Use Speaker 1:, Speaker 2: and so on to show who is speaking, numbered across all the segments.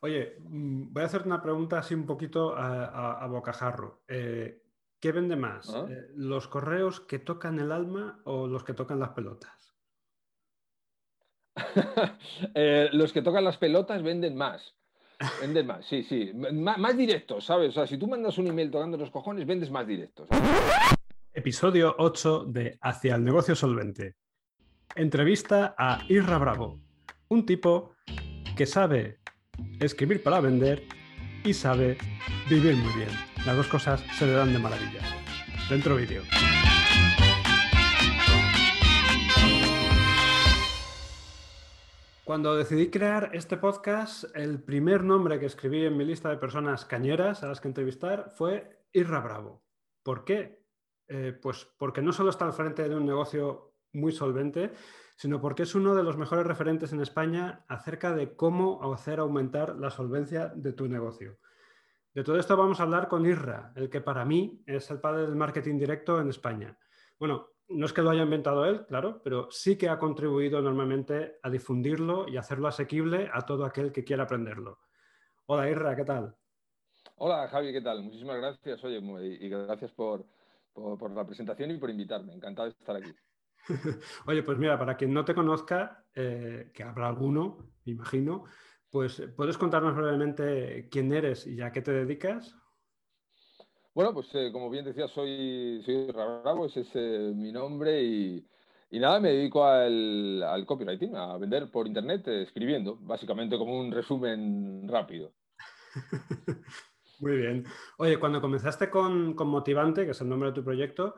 Speaker 1: Oye, mm, voy a hacerte una pregunta así un poquito a, bocajarro. Eh, ¿Qué vende más?
Speaker 2: ¿Ah?
Speaker 1: Eh, ¿Los correos que tocan el alma o los que tocan las pelotas?
Speaker 2: Eh, los que tocan las pelotas venden más. Venden más, sí, sí. más directos, ¿sabes? O sea, si tú mandas un email tocando los cojones, vendes más directos.
Speaker 1: Episodio 8 de Hacia el negocio solvente. Entrevista a Irra Bravo, un tipo que sabe escribir para vender y sabe vivir muy bien. Las dos cosas se le dan de maravilla. Dentro vídeo. Cuando decidí crear este podcast, el primer nombre que escribí en mi lista de personas cañeras a las que entrevistar fue Irra Bravo. ¿Por qué? Eh, pues porque no solo está al frente de un negocio muy solvente, sino porque es uno de los mejores referentes en España acerca de cómo hacer aumentar la solvencia de tu negocio. De todo esto vamos a hablar con Irra, el que para mí es el padre del marketing directo en España. Bueno, no es que lo haya inventado él, claro, pero sí que ha contribuido enormemente a difundirlo y hacerlo asequible a todo aquel que quiera aprenderlo. Hola Irra, ¿qué tal?
Speaker 2: Hola Javi, ¿qué tal? Muchísimas gracias, oye, y gracias por, por la presentación y por invitarme. Encantado de estar aquí.
Speaker 1: Oye, pues mira, para quien no te conozca, eh, que habrá alguno, me imagino, pues ¿puedes contarnos brevemente quién eres y a qué te dedicas?
Speaker 2: Bueno, pues eh, como bien decía, soy, soy Bravo, ese es eh, mi nombre y, nada, me dedico al, al, copywriting, a vender por internet escribiendo, básicamente como un resumen rápido.
Speaker 1: Muy bien. Oye, cuando comenzaste con, con, Motivante, que es el nombre de tu proyecto,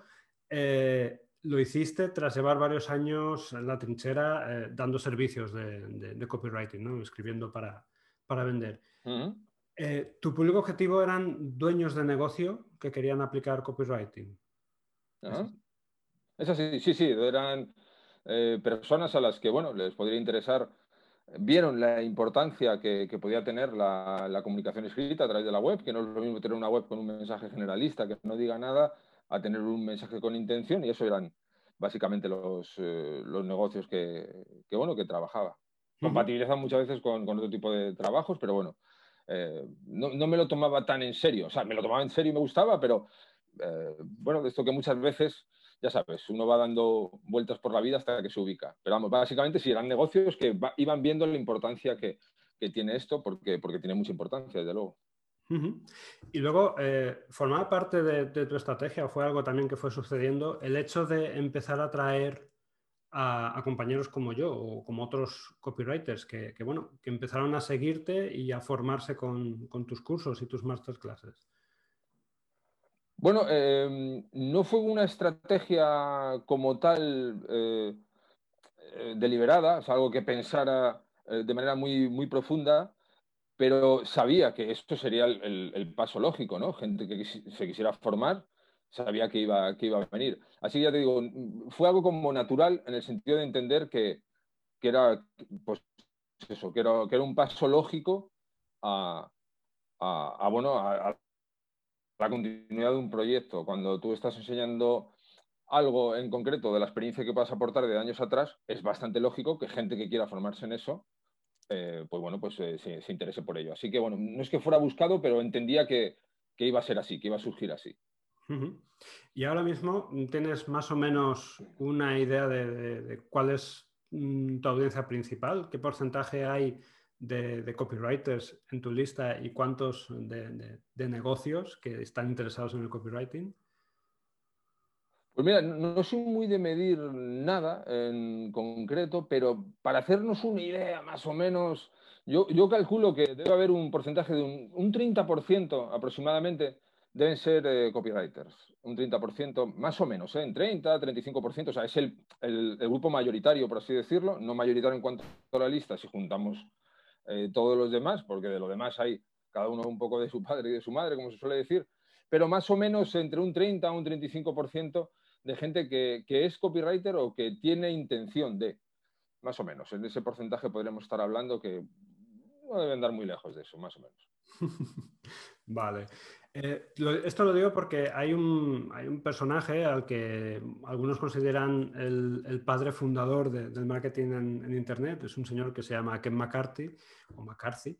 Speaker 1: lo hiciste tras llevar varios años en la trinchera eh, dando servicios de, copywriting, ¿no? escribiendo para, vender. Eh, ¿Tu público objetivo eran dueños de negocio que querían aplicar copywriting?
Speaker 2: ¿Es así? Sí, sí, eran eh, personas a las que bueno, les podría interesar, vieron la importancia que, podía tener la, la, comunicación escrita a través de la web, que no es lo mismo tener una web con un mensaje generalista que no diga nada a tener un mensaje con intención y eso eran básicamente los, eh, los negocios que, bueno, que trabajaba. Compatibilizan muchas veces con, otro tipo de trabajos, pero bueno, eh, no, me lo tomaba tan en serio. O sea, me lo tomaba en serio y me gustaba, pero eh, bueno, de esto que muchas veces, ya sabes, uno va dando vueltas por la vida hasta que se ubica. Pero vamos, básicamente sí, eran negocios que iban viendo la importancia que, que tiene esto, porque, porque tiene mucha importancia, desde luego.
Speaker 1: Y luego, eh, ¿formaba parte de, tu estrategia o fue algo también que fue sucediendo el hecho de empezar a traer a, compañeros como yo o como otros copywriters que, bueno, que empezaron a seguirte y a formarse con, tus cursos y tus masterclasses?
Speaker 2: Bueno, em, no fue una estrategia como tal eh, eh, deliberada, es algo que pensara de manera muy, muy profunda, pero sabía que esto sería el, paso lógico, ¿no? Gente que se quisiera formar, sabía que iba, que iba a venir. Así que ya te digo, fue algo como natural en el sentido de entender que, era, pues eso, que era, que era un paso lógico a, bueno, a, la continuidad de un proyecto. Cuando tú estás enseñando algo en concreto de la experiencia que vas a aportar de años atrás, es bastante lógico que gente que quiera formarse en eso eh, pues bueno, pues eh, se, interese por ello. Así que bueno, no es que fuera buscado, pero entendía que, iba a ser así, que iba a surgir así.
Speaker 1: Y ahora mismo tienes más o menos una idea de, cuál es mm, tu audiencia principal, qué porcentaje hay de, copywriters en tu lista y cuántos de negocios que están interesados en el copywriting.
Speaker 2: Pues mira, no soy muy de medir nada en concreto, pero para hacernos una idea más o menos, yo, calculo que debe haber un porcentaje de un, 30% aproximadamente deben ser eh, copywriters. Un 30% más o menos, ¿eh? en 30, 35%, o sea, es el, grupo mayoritario, por así decirlo, no mayoritario en cuanto a la lista, si juntamos eh, todos los demás, porque de lo demás hay cada uno un poco de su padre y de su madre, como se suele decir, pero más o menos entre un 30 a un 35% de gente que, es copywriter o que tiene intención de, más o menos. En ese porcentaje podríamos estar hablando que no deben andar muy lejos de eso, más o menos.
Speaker 1: vale. Eh, esto lo digo porque hay un, hay un, personaje al que algunos consideran el, padre fundador del marketing en, Internet. Es un señor que se llama Ken McCarthy o McCarthy.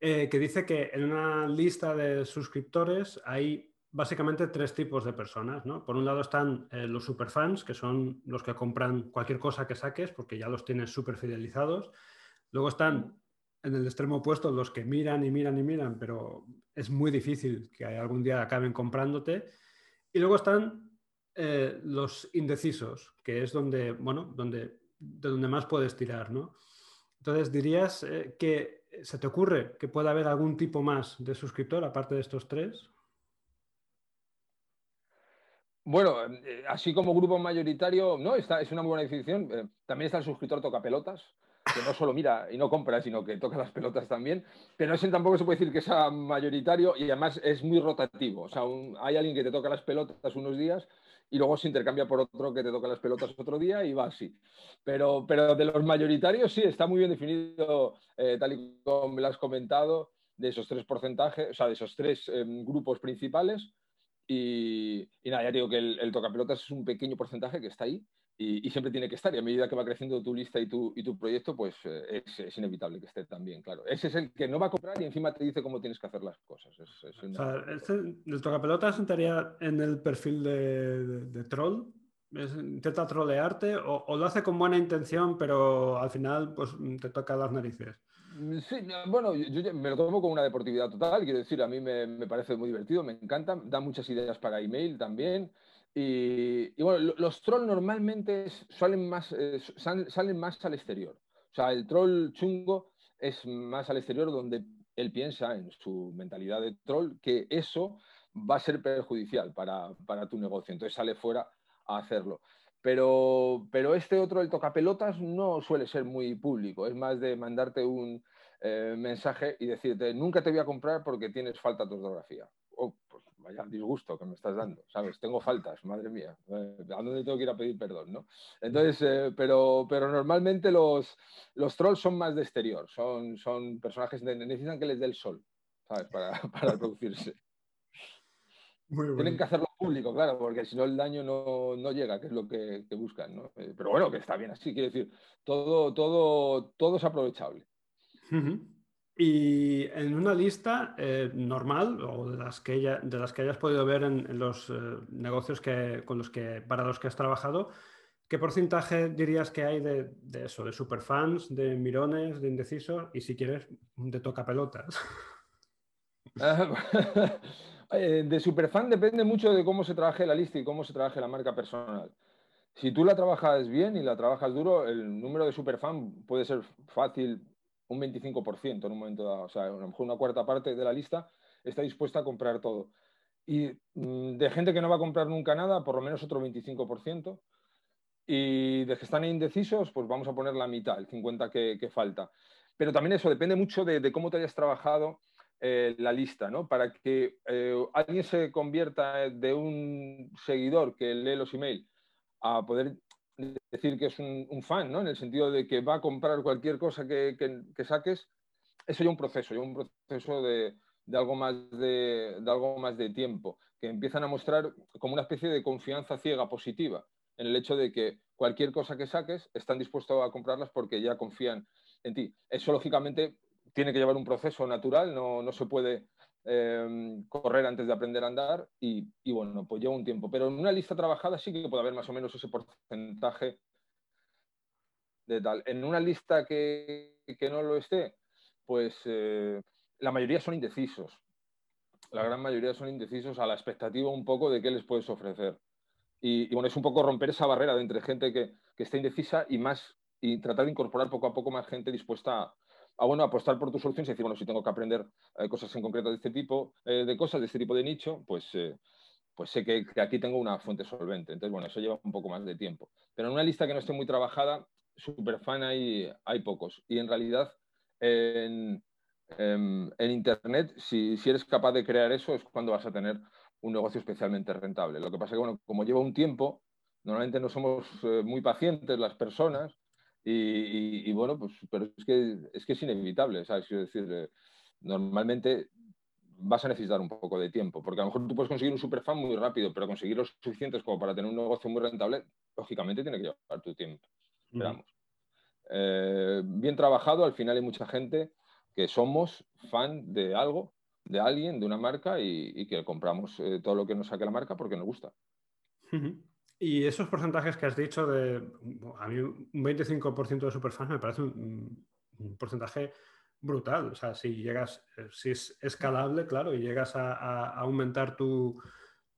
Speaker 1: eh, que dice que en una lista de suscriptores hay básicamente tres tipos de personas. ¿no? Por un lado están eh, los superfans, que son los que compran cualquier cosa que saques porque ya los tienes súper fidelizados. Luego están en el extremo opuesto los que miran y miran y miran, pero es muy difícil que algún día acaben comprándote. Y luego están eh, los indecisos, que es donde, bueno, donde, de donde más puedes tirar, ¿no? Entonces, dirías eh, que se te ocurre que pueda haber algún tipo más de suscriptor aparte de estos tres.
Speaker 2: Bueno, eh, así como grupo mayoritario, no, esta es una muy buena definición. Eh, también está el suscriptor toca pelotas, que no solo mira y no compra, sino que toca las pelotas también. Pero ese tampoco se puede decir que sea mayoritario y además es muy rotativo. O sea, hay alguien que te toca las pelotas unos días y luego se intercambia por otro que te toca las pelotas otro día y va así. Pero, pero de los mayoritarios sí, está muy bien definido, eh, tal y como me lo has comentado, de esos tres porcentajes, o sea, de esos tres em, grupos principales y, nada, ya digo que el, el tocapelotas es un pequeño porcentaje que está ahí y, siempre tiene que estar. Y a medida que va creciendo tu lista y tu, y tu proyecto, pues eh, es, inevitable que esté también, claro. Ese es el que no va a comprar y encima te dice cómo tienes que hacer las cosas.
Speaker 1: o sea, este, el tocapelotas entraría en el perfil de, troll. intenta trolearte o, o, lo hace con buena intención, pero al final pues, te toca las narices.
Speaker 2: Sí, bueno, yo, me lo tomo como una deportividad total, quiero decir, a mí me, parece muy divertido, me encanta, da muchas ideas para email también. Y, bueno, los trolls normalmente salen más, eh, salen, más al exterior. O sea, el troll chungo es más al exterior donde él piensa en su mentalidad de troll que eso va a ser perjudicial para, para tu negocio. Entonces sale fuera a hacerlo. Pero, pero este otro, el tocapelotas, no suele ser muy público. Es más de mandarte un eh, mensaje y decirte, nunca te voy a comprar porque tienes falta de ortografía. Oh, pues vaya disgusto que me estás dando, ¿sabes? Tengo faltas, madre mía. Eh, ¿A dónde tengo que ir a pedir perdón, no? Entonces, eh, pero, pero normalmente los, los trolls son más de exterior. Son, son personajes que necesitan que les dé el sol, ¿sabes? Para, para Tienen que hacerlo público, claro, porque si no el daño no, llega, que es lo que, buscan, ¿no? Eh, pero bueno, que está bien así, quiero decir, todo, todo, todo es aprovechable.
Speaker 1: Y en una lista eh, normal, o de las, que de las que hayas podido ver en, los eh, negocios que, con los que, para los que has trabajado, ¿qué porcentaje dirías que hay de, de eso, de superfans, de mirones, de indecisos y si quieres, de tocapelotas?
Speaker 2: Eh, de superfan depende mucho de cómo se trabaje la lista y cómo se trabaje la marca personal. Si tú la trabajas bien y la trabajas duro, el número de superfan puede ser fácil un 25% en un momento dado. O sea, a lo mejor una cuarta parte de la lista está dispuesta a comprar todo. Y mm, de gente que no va a comprar nunca nada, por lo menos otro 25%. Y de que están indecisos, pues vamos a poner la mitad, el 50% que, falta. Pero también eso depende mucho de cómo te hayas trabajado eh, la lista, ¿no? Para que eh, alguien se convierta de un seguidor que lee los emails a poder decir que es un, fan, ¿no? En el sentido de que va a comprar cualquier cosa que, saques, eso ya un proceso, ya un proceso de, algo más de, algo más de tiempo, que empiezan a mostrar como una especie de confianza ciega positiva en el hecho de que cualquier cosa que saques están dispuestos a comprarlas porque ya confían en ti. Eso lógicamente tiene que llevar un proceso natural, no, se puede em, correr antes de aprender a andar y, bueno, pues lleva un tiempo. Pero en una lista trabajada sí que puede haber más o menos ese porcentaje de tal. En una lista que, no lo esté, pues eh, la mayoría son indecisos. La gran mayoría son indecisos a la expectativa un poco de qué les puedes ofrecer. Y, bueno, es un poco romper esa barrera de entre gente que, que está indecisa y más y tratar de incorporar poco a poco más gente dispuesta a, a bueno, apostar por tus soluciones y decir, bueno, si tengo que aprender eh, cosas en concreto de este tipo eh, de cosas, de este tipo de nicho, pues, eh, pues sé que, aquí tengo una fuente solvente. Entonces, bueno, eso lleva un poco más de tiempo. Pero en una lista que no esté muy trabajada, super fan hay, hay pocos. Y en realidad, en, em, Internet, si, si, eres capaz de crear eso, es cuando vas a tener un negocio especialmente rentable. Lo que pasa es que, bueno, como lleva un tiempo, normalmente no somos muy pacientes las personas y, bueno, pues, pero es que es, que es inevitable, ¿sabes? Quiero decir, eh, normalmente vas a necesitar un poco de tiempo, porque a lo mejor tú puedes conseguir un superfan muy rápido, pero conseguir los suficientes como para tener un negocio muy rentable, lógicamente tiene que llevar tu tiempo. Esperamos. Eh, bien trabajado, al final hay mucha gente que somos fan de algo, de alguien, de una marca y, que compramos eh, todo lo que nos saque la marca porque nos gusta.
Speaker 1: Y esos porcentajes que has dicho de, a mí un 25% de superfans me parece un, porcentaje brutal. O sea, si llegas, si es escalable, claro, y llegas a, aumentar tu,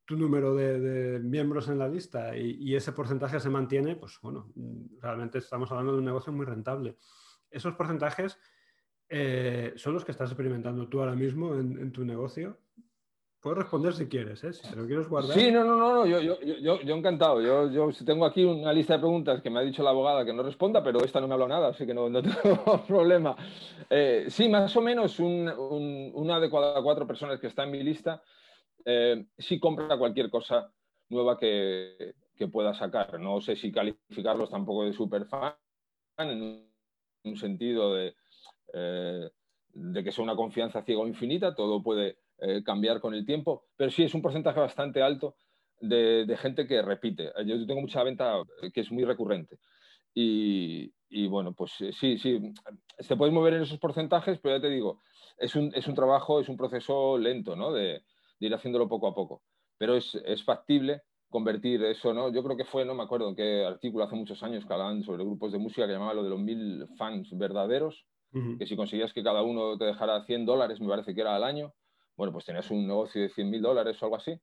Speaker 1: número de, miembros en la lista y, ese porcentaje se mantiene, pues bueno, realmente estamos hablando de un negocio muy rentable. Esos porcentajes eh, son los que estás experimentando tú ahora mismo en tu negocio. Puedes responder si quieres, ¿eh? si te lo quieres guardar.
Speaker 2: Sí, no, no, no, yo, yo, yo, yo encantado. Yo, yo tengo aquí una lista de preguntas que me ha dicho la abogada que no responda, pero esta no me ha nada, así que no, no tengo problema. Eh, sí, más o menos un, una de cada cuatro personas que está en mi lista eh, sí compra cualquier cosa nueva que, que, pueda sacar. No sé si calificarlos tampoco de super fan, en un sentido de, eh, de que sea una confianza ciega o infinita, todo puede eh, cambiar con el tiempo, pero sí es un porcentaje bastante alto de, gente que repite. Yo tengo mucha venta que es muy recurrente. Y, bueno, pues eh, sí, sí, se puede mover en esos porcentajes, pero ya te digo, es un, es un trabajo, es un proceso lento, ¿no? De, ir haciéndolo poco a poco. Pero es, es, factible convertir eso, ¿no? Yo creo que fue, no me acuerdo qué artículo hace muchos años que hablaban sobre grupos de música que llamaba lo de los mil fans verdaderos, que si conseguías que cada uno te dejara 100 dólares, me parece que era al año, bueno, pues tenías un negocio de 100 mil dólares o algo así,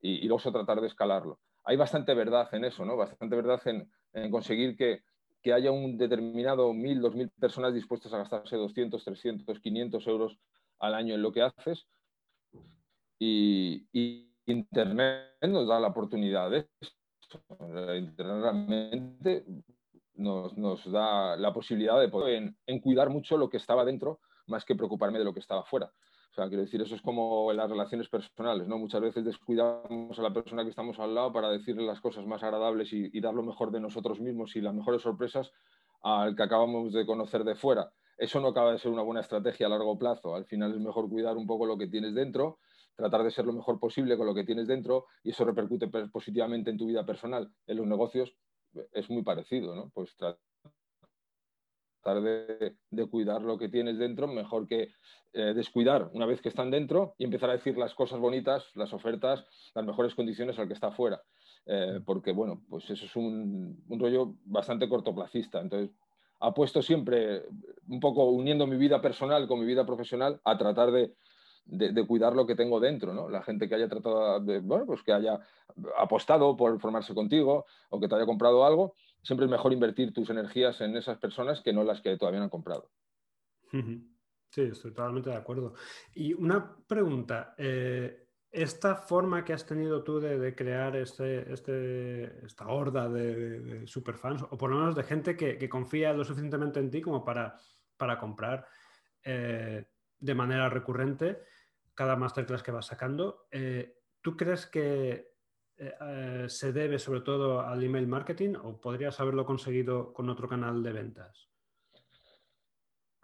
Speaker 2: y, luego tratar de escalarlo. Hay bastante verdad en eso, ¿no? Bastante verdad en, conseguir que, haya un determinado mil, dos mil personas dispuestas a gastarse 200, 300, 500 euros al año en lo que haces. Y, Internet nos da la oportunidad de eso. Internet realmente nos, nos, da la posibilidad de poder en, en, cuidar mucho lo que estaba dentro más que preocuparme de lo que estaba fuera. O sea, quiero decir, eso es como en las relaciones personales, ¿no? Muchas veces descuidamos a la persona que estamos al lado para decirle las cosas más agradables y, dar lo mejor de nosotros mismos y las mejores sorpresas al que acabamos de conocer de fuera. Eso no acaba de ser una buena estrategia a largo plazo. Al final es mejor cuidar un poco lo que tienes dentro, tratar de ser lo mejor posible con lo que tienes dentro y eso repercute positivamente en tu vida personal. En los negocios es muy parecido, ¿no? Pues tratar de, cuidar lo que tienes dentro mejor que eh, descuidar una vez que están dentro y empezar a decir las cosas bonitas, las ofertas, las mejores condiciones al que está afuera. Eh, porque, bueno, pues eso es un, rollo bastante cortoplacista. Entonces, apuesto siempre un poco uniendo mi vida personal con mi vida profesional a tratar de, de, cuidar lo que tengo dentro, ¿no? La gente que haya tratado de, bueno, pues que haya apostado por formarse contigo o que te haya comprado algo, siempre es mejor invertir tus energías en esas personas que no las que todavía no han comprado.
Speaker 1: Sí, estoy totalmente de acuerdo. Y una pregunta, eh, esta forma que has tenido tú de, crear este, este, esta horda de, superfans, o por lo menos de gente que, confía lo suficientemente en ti como para, comprar eh, de manera recurrente cada masterclass que vas sacando, eh, ¿tú crees que se debe sobre todo al email marketing o podrías haberlo conseguido con otro canal de ventas?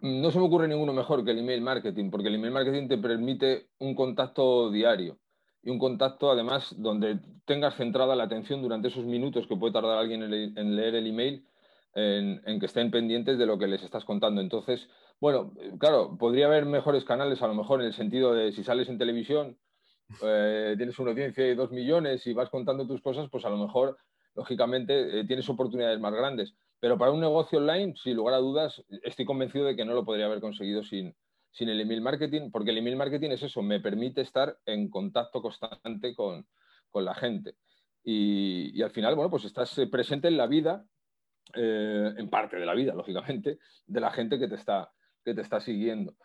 Speaker 2: No se me ocurre ninguno mejor que el email marketing, porque el email marketing te permite un contacto diario y un contacto además donde tengas centrada la atención durante esos minutos que puede tardar alguien en leer el email, en, que estén pendientes de lo que les estás contando. Entonces, bueno, claro, podría haber mejores canales a lo mejor en el sentido de si sales en televisión, eh, tienes una audiencia de dos millones y vas contando tus cosas, pues a lo mejor, lógicamente, eh, tienes oportunidades más grandes. Pero para un negocio online, sin lugar a dudas, estoy convencido de que no lo podría haber conseguido sin, el email marketing, porque el email marketing es eso, me permite estar en contacto constante con, la gente. Y, al final, bueno, pues estás eh, presente en la vida, en parte de la vida, lógicamente, de la gente que te está, que te está siguiendo.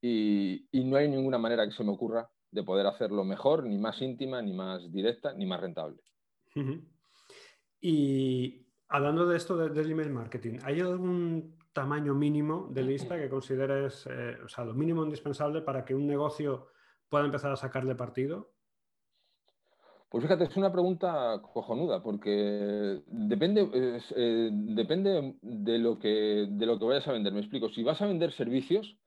Speaker 2: Y, no hay ninguna manera que se me ocurra de poder hacerlo mejor, ni más íntima, ni más directa, ni más rentable.
Speaker 1: Y Hablando de esto del email marketing, ¿hay algún tamaño mínimo de lista que consideres, eh, o sea, lo mínimo indispensable para que un negocio pueda empezar a sacarle partido?
Speaker 2: Pues fíjate, es una pregunta cojonuda, porque depende, eh, depende de, lo que, de lo que vayas a vender. Me explico, si vas a vender servicios,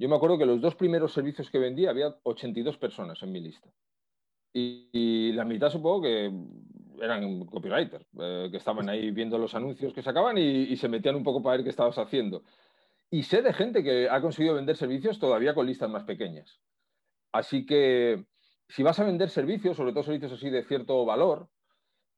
Speaker 2: yo me acuerdo que los dos primeros servicios que vendí había 82 personas en mi lista. y la mitad supongo que eran copywriters, eh, que estaban ahí viendo los anuncios que sacaban y, y, se metían un poco para ver qué estabas haciendo. Y sé de gente que ha conseguido vender servicios todavía con listas más pequeñas. Así que si vas a vender servicios, sobre todo servicios así de cierto valor,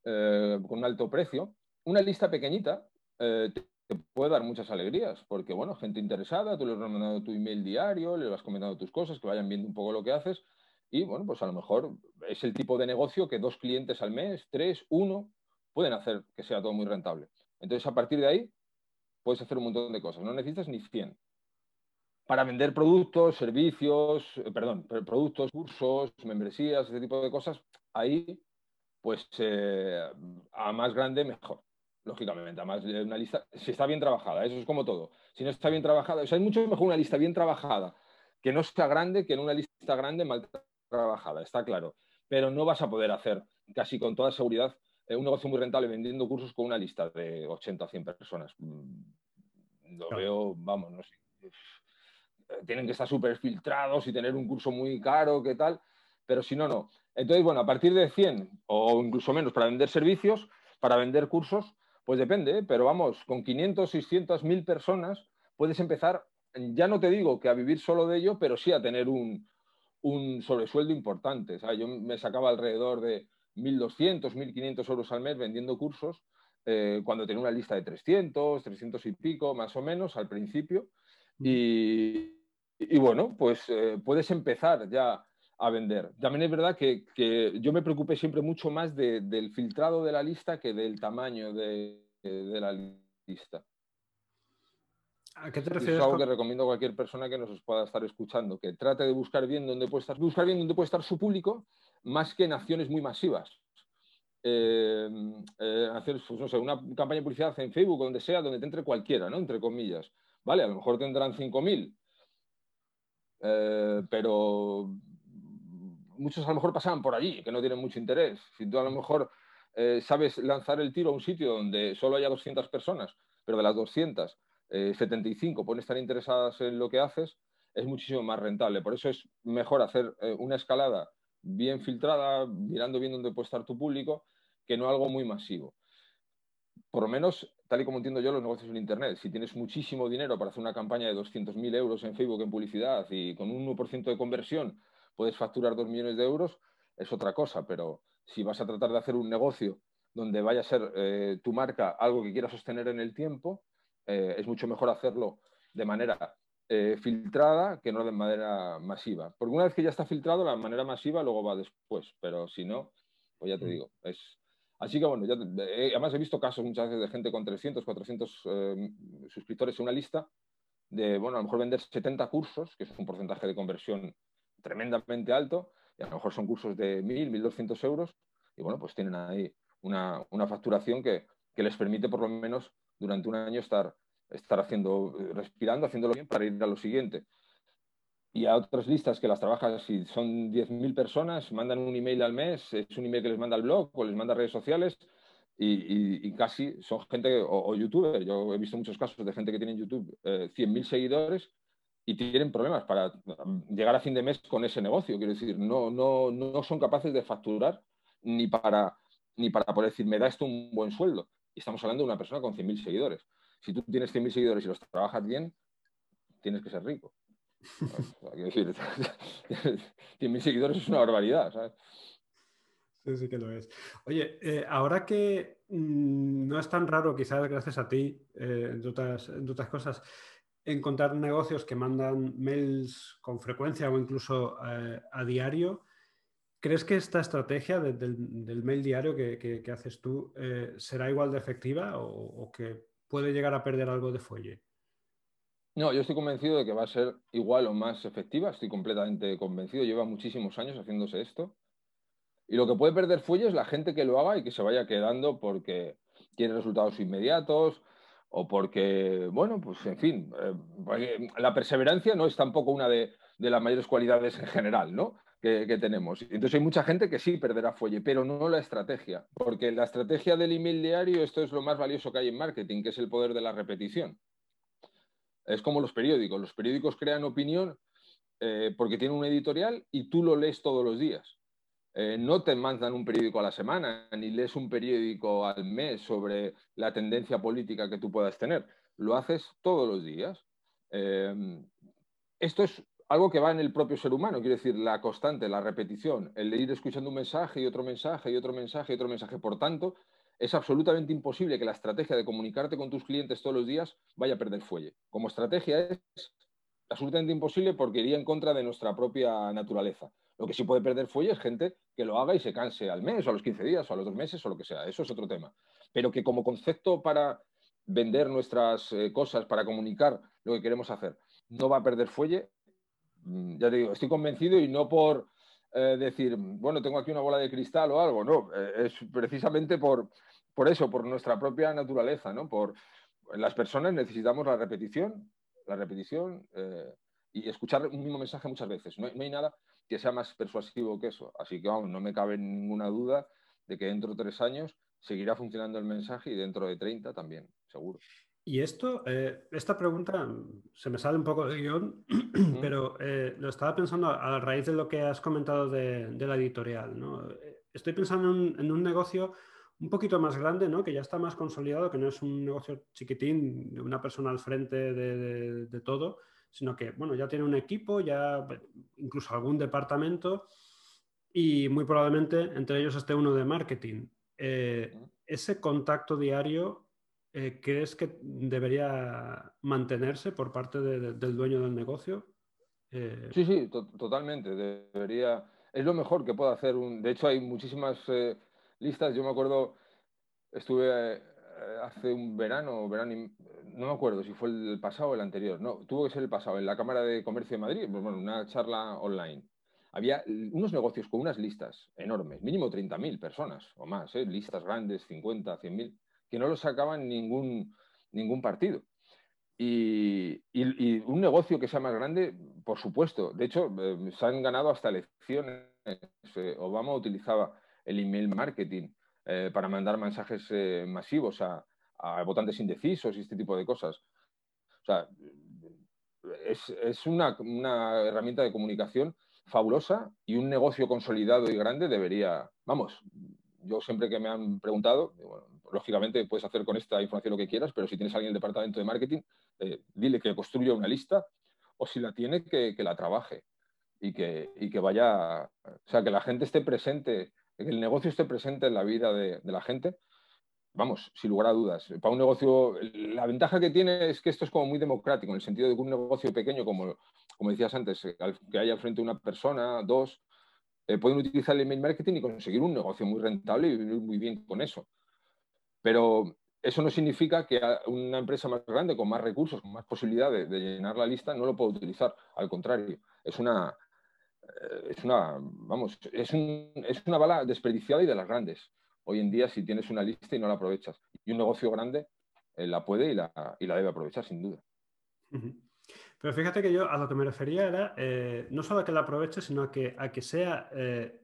Speaker 2: eh, con un alto precio, una lista pequeñita eh, te, puede dar muchas alegrías, porque, bueno, gente interesada, tú les has mandado tu email diario, les vas comentando tus cosas, que vayan viendo un poco lo que haces, y, bueno, pues a lo mejor es el tipo de negocio que dos clientes al mes, tres, uno, pueden hacer que sea todo muy rentable. Entonces, a partir de ahí, puedes hacer un montón de cosas. No necesitas ni 100. Para vender productos, servicios, eh, perdón, productos, cursos, membresías, ese tipo de cosas, ahí, pues eh, a más grande, mejor. Lógicamente, además de una lista, si está bien trabajada, eso es como todo. Si no está bien trabajada, o sea, es mucho mejor una lista bien trabajada que no está grande que en una lista grande mal trabajada, está claro. Pero no vas a poder hacer casi con toda seguridad eh, un negocio muy rentable vendiendo cursos con una lista de 80 a 100 personas. Mm, lo veo, vamos, no sé. Tienen que estar súper filtrados y tener un curso muy caro, ¿qué tal? Pero si no, no. Entonces, bueno, a partir de 100 o incluso menos para vender servicios, para vender cursos, pues depende, ¿eh? pero vamos, con 500, 600, 1000 personas puedes empezar, ya no te digo que a vivir solo de ello, pero sí a tener un, un sobresueldo importante. O sea, yo me sacaba alrededor de 1.200, 1.500 euros al mes vendiendo cursos, eh, cuando tenía una lista de 300, 300 y pico, más o menos, al principio. Y, bueno, pues eh, puedes empezar ya a vender. También es verdad que, yo me preocupé siempre mucho más del filtrado de la lista que del tamaño de, la lista.
Speaker 1: ¿A qué te refieres?
Speaker 2: Es algo que recomiendo a cualquier persona que nos pueda estar escuchando, que trate de buscar bien dónde puede estar, buscar bien dónde puede estar su público más que en acciones muy masivas. Eh, eh, pues no sé, una campaña de publicidad en Facebook donde sea, donde te entre cualquiera, ¿no? Entre comillas. Vale, a lo mejor tendrán 5.000, eh, pero muchos a lo mejor pasan por allí, que no tienen mucho interés. Si tú a lo mejor sabes lanzar el tiro a un sitio donde solo haya 200 personas, pero de las 200, 75 pueden estar interesadas en lo que haces, es muchísimo más rentable. Por eso es mejor hacer una escalada bien filtrada, mirando bien dónde puede estar tu público, que no algo muy masivo. Por lo menos, tal y como entiendo yo, los negocios en Internet, si tienes muchísimo dinero para hacer una campaña de 200.000 euros en Facebook en publicidad y con un 1% de conversión puedes facturar 2 millones de euros, es otra cosa, pero si vas a tratar de hacer un negocio donde vaya a ser eh, tu marca algo que quieras sostener en el tiempo, eh, es mucho mejor hacerlo de manera eh, filtrada que no de manera masiva. Porque una vez que ya está filtrado, la manera masiva luego va después, pero si no, pues ya te mm. digo, es... Así que bueno, eh, además he visto casos muchas veces de gente con 300, 400 eh, suscriptores en una lista de, bueno, a lo mejor vender 70 cursos, que es un porcentaje de conversión tremendamente alto, y a lo mejor son cursos de 1.000, 1.200 euros, y bueno, pues tienen ahí una, una facturación que, que les permite por lo menos durante un año estar estar haciendo, respirando, haciéndolo bien para ir a lo siguiente. Y a otras listas que las trabajas, si son 10.000 personas, mandan un email al mes, es un email que les manda al blog o les manda redes sociales y, casi son gente, o, o, youtuber, yo he visto muchos casos de gente que tiene en YouTube eh, 100.000 seguidores y tienen problemas para llegar a fin de mes con ese negocio. Quiero decir, no, no, no son capaces de facturar ni para, ni para poder decir, me da esto un buen sueldo. Y estamos hablando de una persona con 100.000 seguidores si tú tienes 100.000 seguidores y los trabajas bien, tienes que ser rico. 100.000 seguidores es una barbaridad, ¿sabes?
Speaker 1: Sí, sí que lo es. Oye, eh, ahora que mm, no es tan raro, quizás gracias a ti, eh, entre, otras, cosas, encontrar negocios que mandan mails con frecuencia o incluso eh, a diario, ¿crees que esta estrategia del, mail diario que, haces tú será igual de efectiva o, o que puede llegar a perder algo de fuelle.
Speaker 2: No, yo estoy convencido de que va a ser igual o más efectiva, estoy completamente convencido, lleva muchísimos años haciéndose esto. Y lo que puede perder fuelle es la gente que lo haga y que se vaya quedando porque tiene resultados inmediatos o porque, bueno, pues en fin, eh, la perseverancia no es tampoco una de, de las mayores cualidades en general, ¿no? que, tenemos. Entonces hay mucha gente que sí perderá fuelle, pero no la estrategia, porque la estrategia del email diario, esto es lo más valioso que hay en marketing, que es el poder de la repetición. Es como los periódicos. Los periódicos crean opinión eh, porque tienen un editorial y tú lo lees todos los días. Eh, no te mandan un periódico a la semana, ni lees un periódico al mes sobre la tendencia política que tú puedas tener. Lo haces todos los días. Eh, esto es algo que va en el propio ser humano, quiero decir, la constante, la repetición, el de ir escuchando un mensaje y otro mensaje y otro mensaje y otro mensaje. Por tanto, es absolutamente imposible que la estrategia de comunicarte con tus clientes todos los días vaya a perder fuelle. Como estrategia es absolutamente imposible porque iría en contra de nuestra propia naturaleza. Lo que sí puede perder fuelle es gente que lo haga y se canse al mes o a los 15 días o a los dos meses o lo que sea. Eso es otro tema. Pero que como concepto para vender nuestras eh, cosas, para comunicar lo que queremos hacer, no va a perder fuelle, Mm, ya te digo, estoy convencido y no por eh, decir, bueno, tengo aquí una bola de cristal o algo, no, eh, es precisamente por, por eso, por nuestra propia naturaleza, ¿no? Por, las personas necesitamos la repetición, la repetición y escuchar un mismo mensaje muchas veces. No hay, nada que sea más persuasivo que eso. Así que vamos, no me cabe ninguna duda de que dentro de tres años seguirá funcionando el mensaje y dentro de 30 también, seguro.
Speaker 1: Y esto, eh, esta pregunta se me sale un poco de guion, pero eh, lo estaba pensando a, raíz de lo que has comentado de, la editorial. ¿no? Estoy pensando en, un negocio un poquito más grande, ¿no? que ya está más consolidado, que no es un negocio chiquitín de una persona al frente de, todo, sino que bueno, ya tiene un equipo, ya incluso algún departamento y muy probablemente entre ellos esté uno de marketing. Eh, ese contacto diario eh, ¿crees que debería mantenerse por parte del dueño del negocio?
Speaker 2: Eh, sí, sí, totalmente. Debería. Es lo mejor que puede hacer un. De hecho, hay muchísimas listas. Yo me acuerdo, estuve hace un verano, verano, no me acuerdo si fue el pasado o el anterior. No, tuvo que ser el pasado, en la Cámara de Comercio de Madrid, pues bueno, una charla online. Había unos negocios con unas listas enormes, mínimo 30.000 personas o más, listas grandes, 50, 100.000 que no lo sacaban ningún, ningún partido. Y, un negocio que sea más grande, por supuesto. De hecho, eh, se han ganado hasta elecciones. Eh, Obama utilizaba el email marketing eh, para mandar mensajes masivos a, votantes indecisos y este tipo de cosas. O sea, es, una, una, herramienta de comunicación fabulosa y un negocio consolidado y grande debería, vamos, yo siempre que me han preguntado, lógicamente puedes hacer con esta información lo que quieras, pero si tienes alguien en el departamento de marketing, eh, dile que construya una lista o si la tiene, que, la trabaje y que, que, vaya, o sea, que la gente esté presente, que el negocio esté presente en la vida de, la gente. Vamos, sin lugar a dudas. Para un negocio, la ventaja que tiene es que esto es como muy democrático, en el sentido de que un negocio pequeño, como, como decías antes, eh, que haya frente a una persona, dos, eh, pueden utilizar el email marketing y conseguir un negocio muy rentable y vivir muy bien con eso. Pero eso no significa que una empresa más grande, con más recursos, con más posibilidades de, llenar la lista, no lo pueda utilizar. Al contrario, es una, es una, vamos, es, es una bala desperdiciada y de las grandes. Hoy en día, si tienes una lista y no la aprovechas, y un negocio grande eh, la puede y la, y la, debe aprovechar, sin duda.
Speaker 1: Pero fíjate que yo a lo que me refería era eh, no solo a que la aproveche, sino a que, a que sea eh,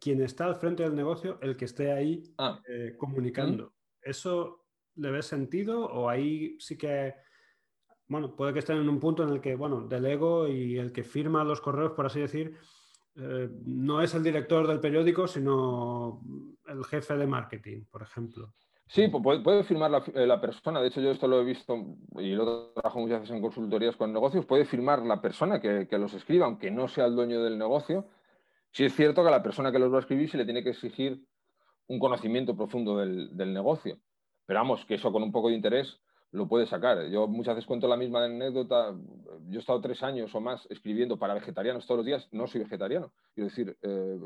Speaker 1: quien está al frente del negocio el que esté ahí ah. eh, comunicando. ¿Eso le ves sentido o ahí sí que, bueno, puede que estén en un punto en el que, bueno, del ego y el que firma los correos, por así decir, no es el director del periódico, sino el jefe de marketing, por ejemplo?
Speaker 2: Sí, puede, firmar eh, la, persona. De hecho, yo esto lo he visto y lo trabajo muchas veces en consultorías con negocios. Puede firmar la persona que, los escriba, aunque no sea el dueño del negocio. Sí es cierto que a la persona que los va a escribir se le tiene que exigir un conocimiento profundo del, negocio. Pero vamos, que eso con un poco de interés lo puede sacar. Yo muchas veces cuento la misma anécdota. Yo he estado tres años o más escribiendo para vegetarianos todos los días. No soy vegetariano. Quiero decir, eh,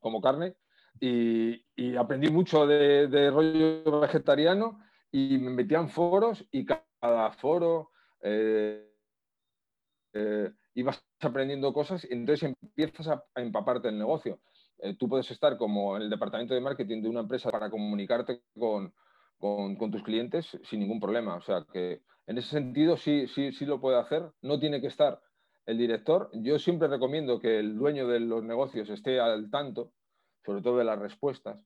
Speaker 2: como carne, y, aprendí mucho de, rollo vegetariano y me metía en foros y cada foro eh, eh, ibas aprendiendo cosas y entonces empiezas a, empaparte el negocio. Tú puedes estar como en el departamento de marketing de una empresa para comunicarte con, con, tus clientes sin ningún problema. O sea que en ese sentido sí, sí, sí lo puede hacer. No tiene que estar el director. Yo siempre recomiendo que el dueño de los negocios esté al tanto sobre todo de las respuestas,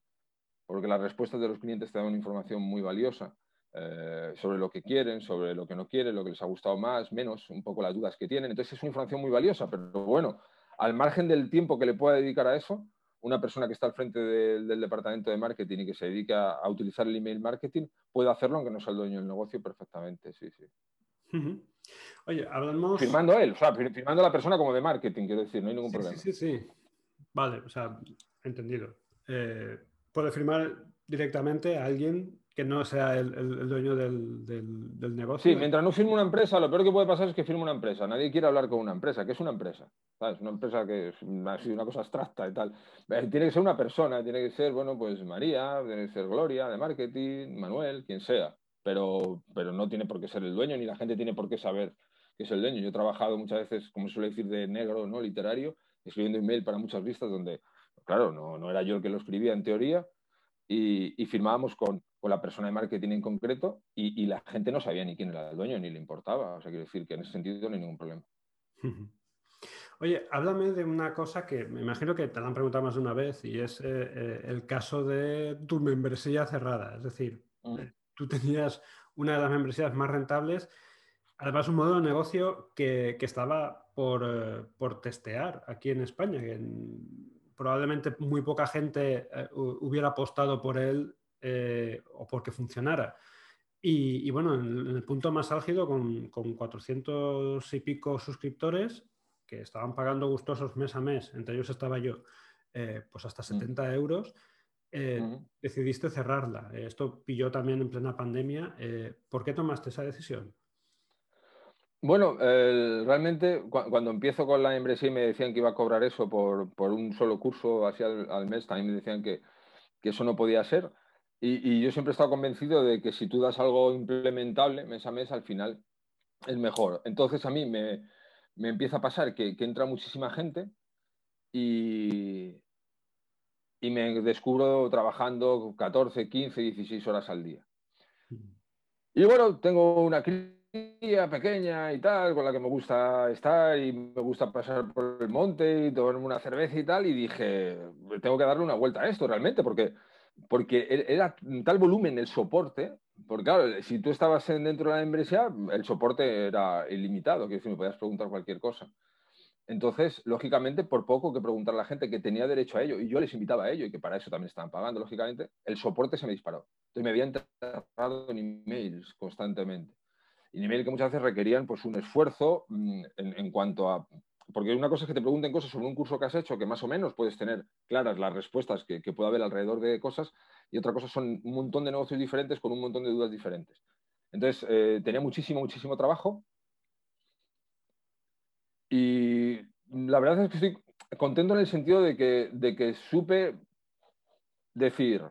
Speaker 2: porque las respuestas de los clientes te dan una información muy valiosa eh, sobre lo que quieren, sobre lo que no quieren, lo que les ha gustado más, menos, un poco las dudas que tienen. Entonces es una información muy valiosa, pero bueno, al margen del tiempo que le pueda dedicar a eso, una persona que está al frente del departamento de marketing y que se dedica a utilizar el email marketing puede hacerlo aunque no sea el dueño del negocio perfectamente, sí, sí.
Speaker 1: Oye, hablamos.
Speaker 2: Firmando él, o sea, firmando la persona como de marketing, quiero decir, no hay ningún problema.
Speaker 1: Sí, sí, sí. Vale, o sea, entendido. Eh, puede firmar directamente a alguien que no sea el, dueño del, negocio.
Speaker 2: Sí, mientras no firme una empresa, lo peor que puede pasar es que firme una empresa. Nadie quiere hablar con una empresa. ¿Qué es una empresa? ¿Sabes? Una empresa que es una, cosa abstracta y tal. Eh, tiene que ser una persona, tiene que ser, bueno, pues María, tiene que ser Gloria de marketing, Manuel, quien sea. Pero, pero no tiene por qué ser el dueño, ni la gente tiene por qué saber que es el dueño. Yo he trabajado muchas veces, como suele decir, de negro, ¿no? Literario, escribiendo email para muchas vistas donde, claro, no, no era yo el que lo escribía en teoría, y, firmábamos con, la persona de marketing en concreto y, la gente no sabía ni quién era el dueño ni le importaba. O sea, quiero decir que en ese sentido no hay ningún problema.
Speaker 1: Oye, háblame de una cosa que me imagino que te la han preguntado más de una vez y es eh, eh, el caso de tu membresía cerrada. Es decir, mm. eh, tú tenías una de las membresías más rentables, además un modelo de negocio que, estaba por, por, testear aquí en España, que probablemente muy poca gente eh, hubiera apostado por él eh, o porque funcionara. Y, bueno, en, el punto más álgido, con, con, 400 y pico suscriptores que estaban pagando gustosos mes a mes, entre ellos estaba yo, eh, pues hasta 70 mm. euros, decidiste cerrarla. Esto pilló también en plena pandemia. ¿Por qué tomaste esa decisión?
Speaker 2: Bueno, realmente cuando empiezo con la membresía y me decían que iba a cobrar eso por, un solo curso así al, mes, también me decían que, eso no podía ser. Y, yo siempre he estado convencido de que si tú das algo implementable mes a mes, al final es mejor. Entonces a mí me, empieza a pasar que, entra muchísima gente y, y me descubro trabajando 14, 15, 16 horas al día. Y bueno, tengo una crisis pequeña y tal, con la que me gusta estar y me gusta pasar por el monte y tomarme una cerveza y tal, y dije, tengo que darle una vuelta a esto realmente, porque, porque e-, era tal volumen el soporte, porque claro, si tú estabas dentro de la membresía, el soporte era ilimitado, que decir, me podías preguntar cualquier cosa. Entonces, lógicamente, por poco que preguntar a la gente que tenía derecho a ello, y yo les invitaba a ello, y que para eso también estaban pagando, lógicamente, el soporte se me disparó. Entonces me había enterrado en emails constantemente y nivel que muchas veces requerían pues, un esfuerzo mm, en, cuanto a... Porque una cosa es que te pregunten cosas sobre un curso que has hecho, que más o menos puedes tener claras las respuestas que, que puede haber alrededor de cosas, y otra cosa son un montón de negocios diferentes con un montón de dudas diferentes. Entonces, eh, tenía muchísimo, muchísimo trabajo. Y la verdad es que estoy contento en el sentido de que, de que supe decir,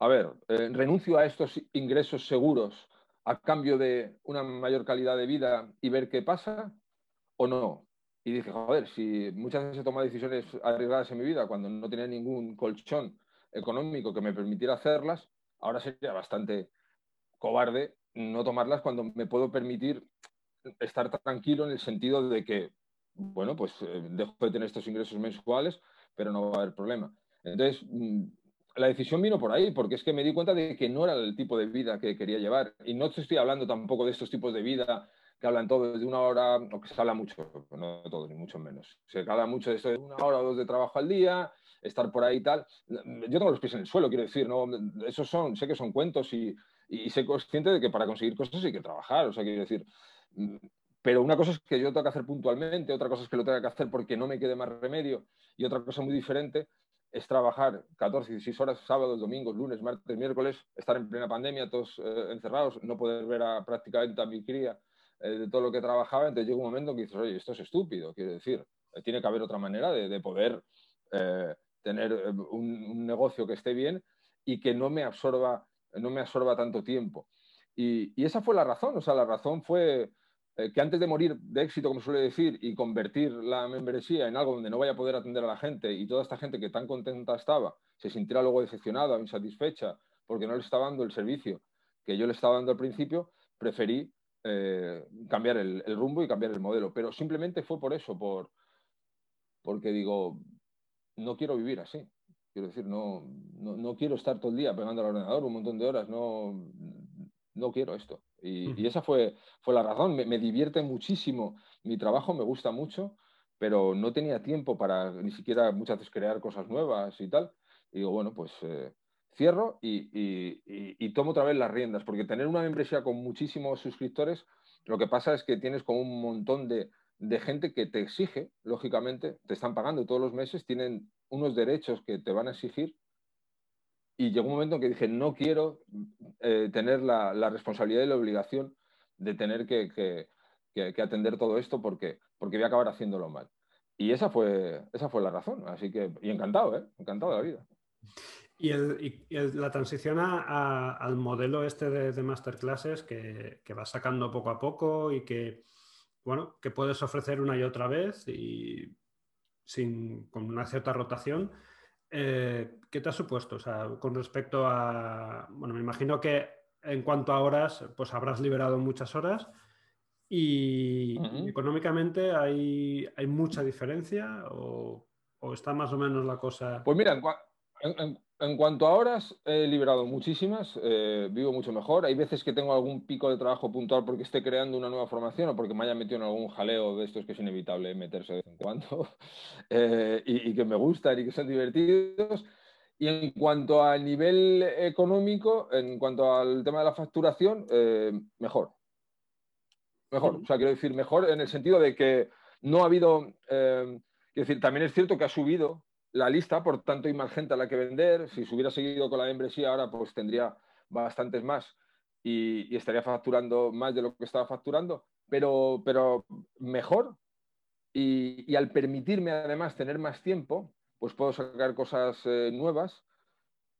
Speaker 2: a ver, eh, renuncio a estos ingresos seguros a cambio de una mayor calidad de vida y ver qué pasa o no. Y dije, joder, si muchas veces he tomado decisiones arriesgadas en mi vida cuando no tenía ningún colchón económico que me permitiera hacerlas, ahora sería bastante cobarde no tomarlas cuando me puedo permitir estar tranquilo en el sentido de que, bueno, pues eh, dejo de tener estos ingresos mensuales, pero no va a haber problema. Entonces, mm, la decisión vino por ahí, porque es que me di cuenta de que no era el tipo de vida que quería llevar. Y no te estoy hablando tampoco de estos tipos de vida que hablan todos de una hora, o que se habla mucho, no todo, ni mucho menos. Se habla mucho de esto de una hora o dos de trabajo al día, estar por ahí y tal. Yo tengo los pies en el suelo, quiero decir, ¿no? Esos son, sé que son cuentos y, y sé consciente de que para conseguir cosas hay que trabajar, o sea, quiero decir. Pero una cosa es que yo tengo que hacer puntualmente, otra cosa es que lo tenga que hacer porque no me quede más remedio, y otra cosa muy diferente es trabajar 14, 16 horas, sábados, domingos, lunes, martes, miércoles, estar en plena pandemia, todos eh, encerrados, no poder ver a, prácticamente a mi cría eh, de todo lo que trabajaba. Entonces llega un momento que dices, oye, esto es estúpido, quiero decir, eh, tiene que haber otra manera de, poder tener un, negocio que esté bien y que no me absorba, no me absorba tanto tiempo. Y, y esa fue la razón, o sea, la razón fue eh, que antes de morir de éxito, como suele decir, y convertir la membresía en algo donde no vaya a poder atender a la gente y toda esta gente que tan contenta estaba se sintiera luego decepcionada o insatisfecha porque no le estaba dando el servicio que yo le estaba dando al principio, preferí eh, cambiar el, rumbo y cambiar el modelo. Pero simplemente fue por eso, por, porque digo, no quiero vivir así. Quiero decir, no, no, quiero estar todo el día pegando al ordenador un montón de horas, no, no quiero esto. Y, esa fue, fue la razón. Me, divierte muchísimo mi trabajo, me gusta mucho, pero no tenía tiempo para ni siquiera muchas veces crear cosas nuevas y tal. Y digo, bueno, pues eh, cierro y, tomo otra vez las riendas, porque tener una membresía con muchísimos suscriptores Lo que pasa es que tienes como un montón de, de gente que te exige, lógicamente, te están pagando todos los meses, tienen unos derechos que te van a exigir. Y llegó un momento en que dije, no quiero eh, tener la, responsabilidad y la obligación de tener que, atender todo esto porque, porque voy a acabar haciéndolo mal. Y esa fue, esa fue la razón. Así que, y encantado, ¿eh? encantado de la vida.
Speaker 1: Y la transición a, al modelo este de, de masterclasses que, que vas sacando poco a poco y que, bueno, que puedes ofrecer una y otra vez y sin, con una cierta rotación. Eh, ¿Qué te ha supuesto? O sea, con respecto a, bueno, me imagino que en cuanto a horas, pues habrás liberado muchas horas y uh -huh. económicamente hay, hay, mucha diferencia o, o, está más o menos la cosa.
Speaker 2: Pues mira, en, en, en cuanto a horas, he liberado muchísimas, eh, vivo mucho mejor. Hay veces que tengo algún pico de trabajo puntual porque esté creando una nueva formación o porque me haya metido en algún jaleo de estos que es inevitable meterse de vez en cuando eh, y, y, que me gustan y que son divertidos. Y en cuanto al nivel económico, en cuanto al tema de la facturación, eh, mejor. Mejor, o sea, quiero decir, mejor en el sentido de que no ha habido. Quiero decir, también es cierto que ha subido la lista, por tanto hay más gente a la que vender. Si se hubiera seguido con la membresía ahora, pues tendría bastantes más y, estaría facturando más de lo que estaba facturando, pero, pero mejor. Y, al permitirme además tener más tiempo, pues puedo sacar cosas eh, nuevas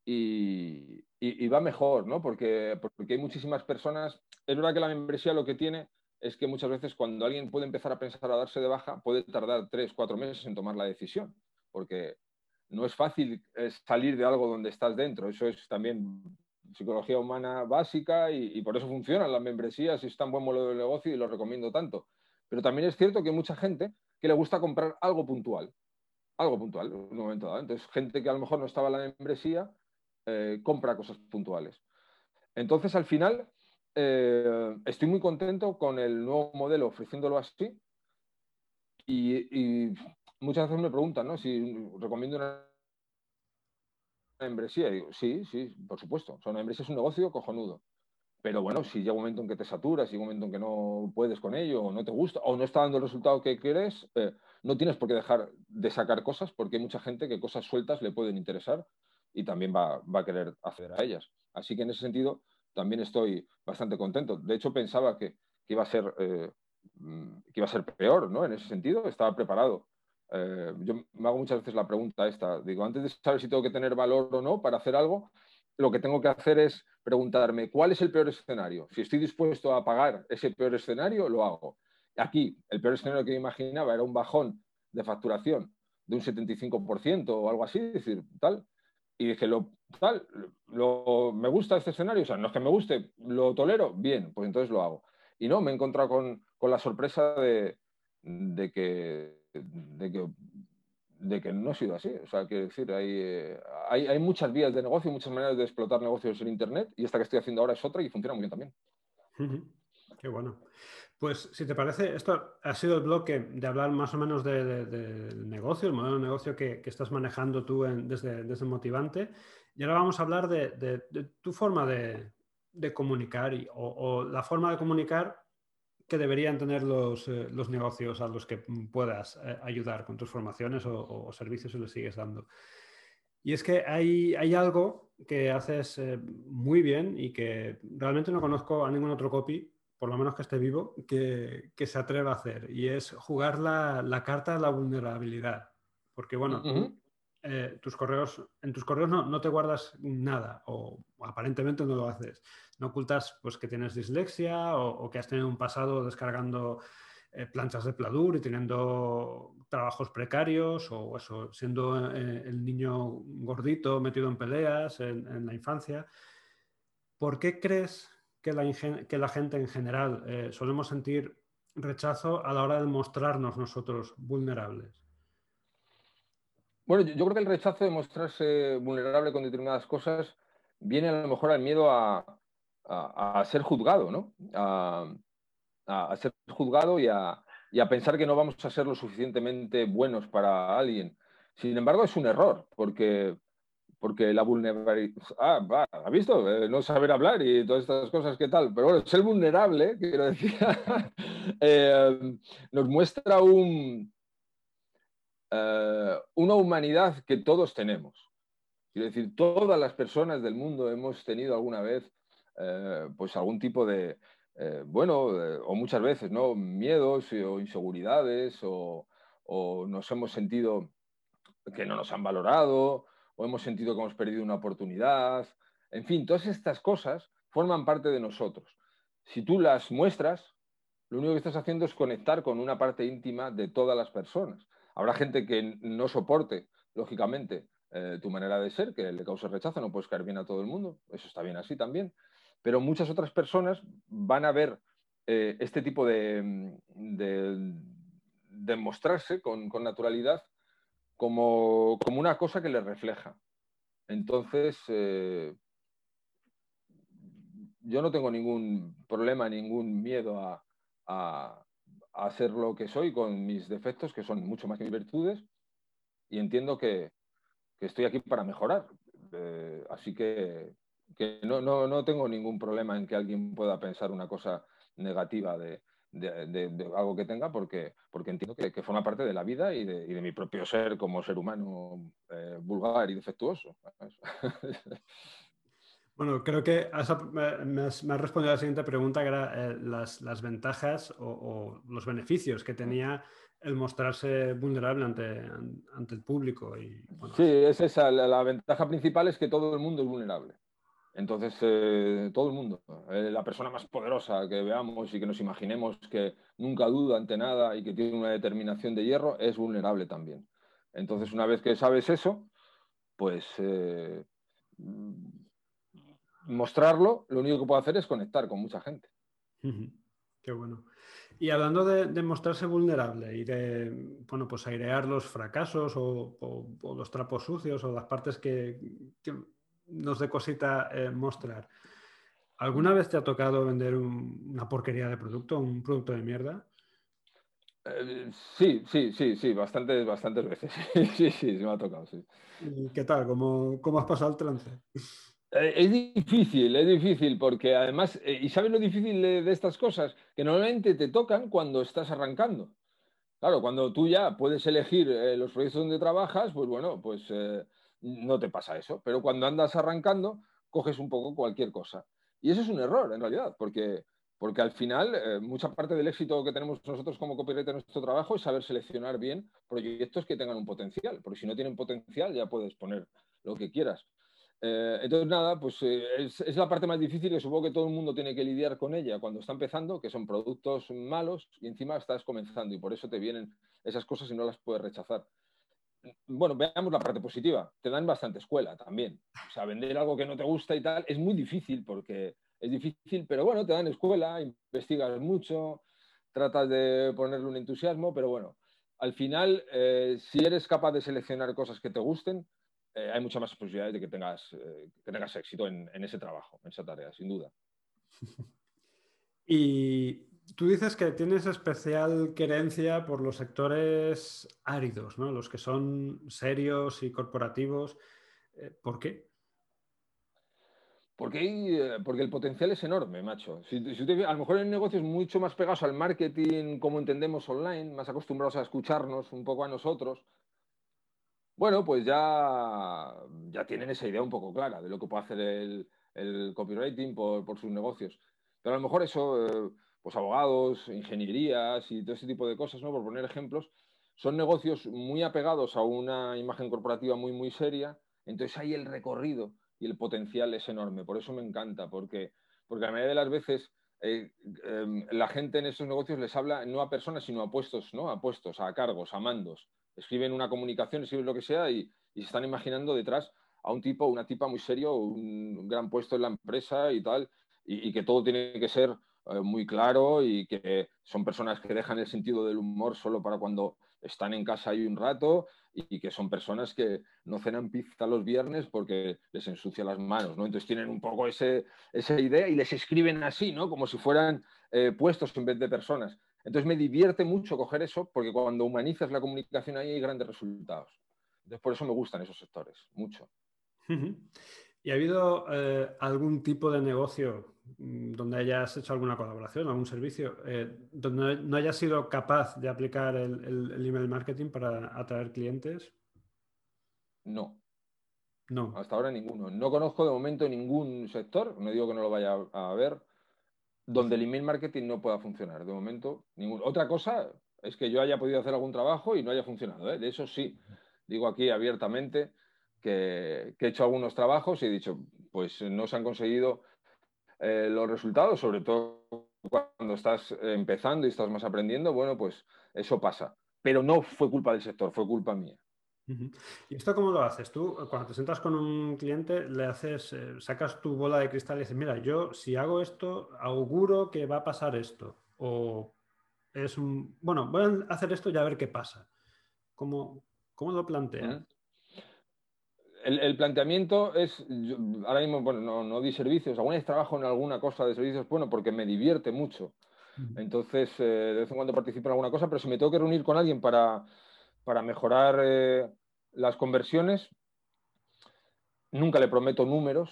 Speaker 2: y, y, y, va mejor, ¿no? Porque, porque hay muchísimas personas. Es verdad que la membresía lo que tiene es que muchas veces cuando alguien puede empezar a pensar a darse de baja, puede tardar tres, cuatro meses en tomar la decisión porque no es fácil salir de algo donde estás dentro. Eso es también psicología humana básica y, por eso funcionan las membresías y es tan buen modelo de negocio y lo recomiendo tanto. Pero también es cierto que hay mucha gente que le gusta comprar algo puntual, algo puntual un momento dado. Entonces, gente que a lo mejor no estaba en la membresía eh, compra cosas puntuales. Entonces, al final, eh, estoy muy contento con el nuevo modelo ofreciéndolo así. Y muchas veces me preguntan ¿no? si recomiendo una membresía. Digo, sí, sí, por supuesto. O sea, una membresía es un negocio cojonudo. Pero bueno, si llega un momento en que te saturas, si llega un momento en que no puedes con ello, o no te gusta, o no está dando el resultado que quieres, eh, no tienes por qué dejar de sacar cosas, porque hay mucha gente que cosas sueltas le pueden interesar y también va, va a querer acceder a ellas. Así que en ese sentido también estoy bastante contento. De hecho, pensaba que, que iba a ser, eh, que iba a ser peor, ¿no? En ese sentido, estaba preparado eh, yo me hago muchas veces la pregunta esta, digo, antes de saber si tengo que tener valor o no para hacer algo, lo que tengo que hacer es preguntarme, ¿cuál es el peor escenario? Si estoy dispuesto a pagar ese peor escenario, lo hago. Aquí, el peor escenario que me imaginaba era un bajón de facturación de un 75% o algo así, es decir, tal. Y dije, lo, tal, lo, me gusta este escenario, o sea, no es que me guste, lo tolero, bien, pues entonces lo hago. Y no, me he encontrado con, con la sorpresa de, de que de que, de que no ha sido así. O sea, quiero decir, hay, eh, hay, hay, muchas vías de negocio, muchas maneras de explotar negocios en Internet y esta que estoy haciendo ahora es otra y funciona muy bien también.
Speaker 1: Qué bueno. Pues si te parece, esto ha sido el bloque de hablar más o menos del de, de negocio, el modelo de negocio que, que estás manejando tú desde, desde, Motivante. Y ahora vamos a hablar de, de tu forma de, comunicar y, o, o, la forma de comunicar que deberían tener los, eh, los, negocios a los que puedas eh, ayudar con tus formaciones o, servicios y los sigues dando. Y es que hay, hay algo que haces eh, muy bien y que realmente no conozco a ningún otro copy, por lo menos que esté vivo, que, que se atreva a hacer. Y es jugar la, la carta de la vulnerabilidad. Porque, bueno. Eh, tus correos, en tus correos no, no, te guardas nada o aparentemente no lo haces. No ocultas pues, que tienes dislexia o, que has tenido un pasado descargando eh, planchas de pladur y teniendo trabajos precarios o eso, siendo eh, el niño gordito metido en peleas en, la infancia. ¿Por qué crees que la, gente en general solemos sentir rechazo a la hora de mostrarnos nosotros vulnerables?
Speaker 2: Bueno, yo creo que el rechazo de mostrarse vulnerable con determinadas cosas viene a lo mejor al miedo a, a, ser juzgado, ¿no? A, a ser juzgado y a, y a, pensar que no vamos a ser lo suficientemente buenos para alguien. Sin embargo, es un error, porque, porque la vulnerabilidad... Ah, va, ¿ha visto? Eh, no saber hablar y todas estas cosas, ¿qué tal? Pero bueno, ser vulnerable, quiero decir, eh, nos muestra un, eh, una humanidad que todos tenemos. Quiero decir, todas las personas del mundo hemos tenido alguna vez pues algún tipo de, bueno, o muchas veces, ¿no? Miedos o inseguridades o nos hemos sentido que no nos han valorado o hemos sentido que hemos perdido una oportunidad. En fin, todas estas cosas forman parte de nosotros. Si tú las muestras, lo único que estás haciendo es conectar con una parte íntima de todas las personas. Habrá gente que no soporte, lógicamente, eh, tu manera de ser, que le cause rechazo, no puedes caer bien a todo el mundo, eso está bien así también, pero muchas otras personas van a ver eh, este tipo de, de, mostrarse con, naturalidad como, una cosa que le refleja. Entonces, eh, yo no tengo ningún problema, ningún miedo a, ser lo que soy con mis defectos, que son mucho más que mis virtudes, y entiendo que, estoy aquí para mejorar. Eh, así que, no, no, tengo ningún problema en que alguien pueda pensar una cosa negativa de, de, algo que tenga porque, porque entiendo que, forma parte de la vida y de, mi propio ser como ser humano eh, vulgar y defectuoso.
Speaker 1: Bueno, creo que me, has, respondido a la siguiente pregunta, que era eh, las, ventajas o, los beneficios que tenía el mostrarse vulnerable ante, ante el público. Y,
Speaker 2: sí, es esa. la, ventaja principal es que todo el mundo es vulnerable. Entonces, eh, todo el mundo, eh, la persona más poderosa que veamos y que nos imaginemos que nunca duda ante nada y que tiene una determinación de hierro, es vulnerable también. Entonces, una vez que sabes eso, pues eh, mostrarlo, lo único que puedo hacer es conectar con mucha gente.
Speaker 1: Qué bueno. Y hablando de, mostrarse vulnerable y de, bueno, pues airear los fracasos o, los trapos sucios o las partes que nos dé cosita eh, mostrar. ¿Alguna vez te ha tocado vender una porquería de producto, un producto de mierda?
Speaker 2: Eh, sí, sí, sí, sí, bastantes, bastantes veces. Sí, sí, sí, me ha tocado, sí.
Speaker 1: ¿Qué tal? ¿Cómo, cómo has pasado el trance?
Speaker 2: Eh, es difícil, es difícil, porque además, ¿y sabes lo difícil de, estas cosas? Que normalmente te tocan cuando estás arrancando. Claro, cuando tú ya puedes elegir los proyectos donde trabajas, pues bueno, pues no te pasa eso. Pero cuando andas arrancando, coges un poco cualquier cosa. Y eso es un error, en realidad, porque, porque al final eh, mucha parte del éxito que tenemos nosotros como copywriter en nuestro trabajo es saber seleccionar bien proyectos que tengan un potencial, porque si no tienen potencial ya puedes poner lo que quieras. Eh, entonces, nada, pues eh, es, la parte más difícil que supongo que todo el mundo tiene que lidiar con ella cuando está empezando, que son productos malos y encima estás comenzando y por eso te vienen esas cosas y no las puedes rechazar bueno, veamos la parte positiva. Te dan bastante escuela también. O sea, vender algo que no te gusta y tal es muy difícil porque es difícil, pero bueno, te dan escuela, investigas mucho, tratas de ponerle un entusiasmo, pero bueno, al final, eh, si eres capaz de seleccionar cosas que te gusten, eh, hay muchas más posibilidades de que tengas, eh, que tengas éxito en, en ese trabajo, en esa tarea, sin duda.
Speaker 1: Y Tú dices que tienes especial querencia por los sectores áridos, ¿no? los que son serios y corporativos. Eh, ¿Por qué?
Speaker 2: Porque, porque el potencial es enorme, macho. Si, a lo mejor en negocios mucho más pegados al marketing, como entendemos online, más acostumbrados a escucharnos un poco a nosotros, bueno, pues ya, ya tienen esa idea un poco clara de lo que puede hacer el, copywriting por, sus negocios. Pero a lo mejor eso... Eh, pues abogados, ingenierías y todo ese tipo de cosas, ¿no? Por poner ejemplos, son negocios muy apegados a una imagen corporativa muy, muy seria, entonces ahí el recorrido y el potencial es enorme. Por eso me encanta, porque, porque la mayoría de las veces eh, em, la gente en estos negocios les habla no a personas, sino a puestos, ¿no? A puestos, a cargos, a mandos. Escriben una comunicación, escriben lo que sea y, se están imaginando detrás a un tipo, una tipa muy serio, un, gran puesto en la empresa y tal, y que todo tiene que ser eh, muy claro y que son personas que dejan el sentido del humor solo para cuando están en casa ahí un rato y que son personas que no cenan pizza los viernes porque les ensucia las manos, ¿no? Entonces tienen un poco ese, esa idea y les escriben así, ¿no? Como si fueran eh, puestos en vez de personas. Entonces me divierte mucho coger eso porque cuando humanizas la comunicación ahí hay grandes resultados. Entonces por eso me gustan esos sectores, mucho.
Speaker 1: ¿Y ha habido eh, algún tipo de negocio mm, donde hayas hecho alguna colaboración, algún servicio, eh, donde no hayas sido capaz de aplicar el, email marketing para atraer clientes?
Speaker 2: No.
Speaker 1: No.
Speaker 2: Hasta ahora ninguno. No conozco de momento ningún sector, no digo que no lo vaya a ver, donde el email marketing no pueda funcionar. De momento, ningún. Otra cosa es que yo haya podido hacer algún trabajo y no haya funcionado. ¿eh? De eso sí, digo aquí abiertamente que, he hecho algunos trabajos y he dicho, pues no se han conseguido eh, los resultados, sobre todo cuando estás empezando y estás más aprendiendo, bueno, pues eso pasa. Pero no fue culpa del sector, fue culpa mía.
Speaker 1: ¿Y esto cómo lo haces? Tú, cuando te sientas con un cliente, le haces, eh, sacas tu bola de cristal y dices, mira, yo si hago esto, auguro que va a pasar esto. O es un, bueno, voy a hacer esto y a ver qué pasa. ¿Cómo, cómo lo planteas?
Speaker 2: El, planteamiento es, ahora mismo, bueno, no, no di servicios, alguna vez trabajo en alguna cosa de servicios, bueno, porque me divierte mucho. Entonces, eh, de vez en cuando participo en alguna cosa, pero si me tengo que reunir con alguien para, para mejorar eh, las conversiones, nunca le prometo números,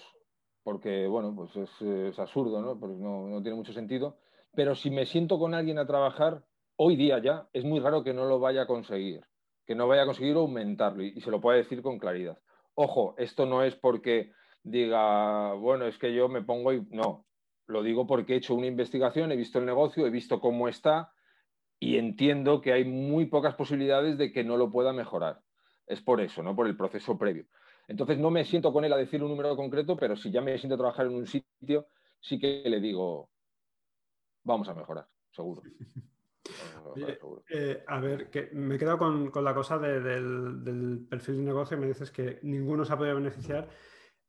Speaker 2: porque, bueno, pues es, absurdo, ¿no? Porque no, no tiene mucho sentido. Pero si me siento con alguien a trabajar, hoy día ya, es muy raro que no lo vaya a conseguir, que no vaya a conseguir aumentarlo y, se lo pueda decir con claridad. Ojo, esto no es porque diga, bueno, es que yo me pongo y no, lo digo porque he hecho una investigación, he visto el negocio, he visto cómo está y entiendo que hay muy pocas posibilidades de que no lo pueda mejorar. Es por eso, no por el proceso previo. Entonces no me siento con él a decir un número concreto, pero si ya me siento a trabajar en un sitio, sí que le digo, vamos a mejorar, seguro.
Speaker 1: Eh, a ver, que me he quedado con, la cosa del, perfil de negocio me dices que ninguno se ha podido beneficiar.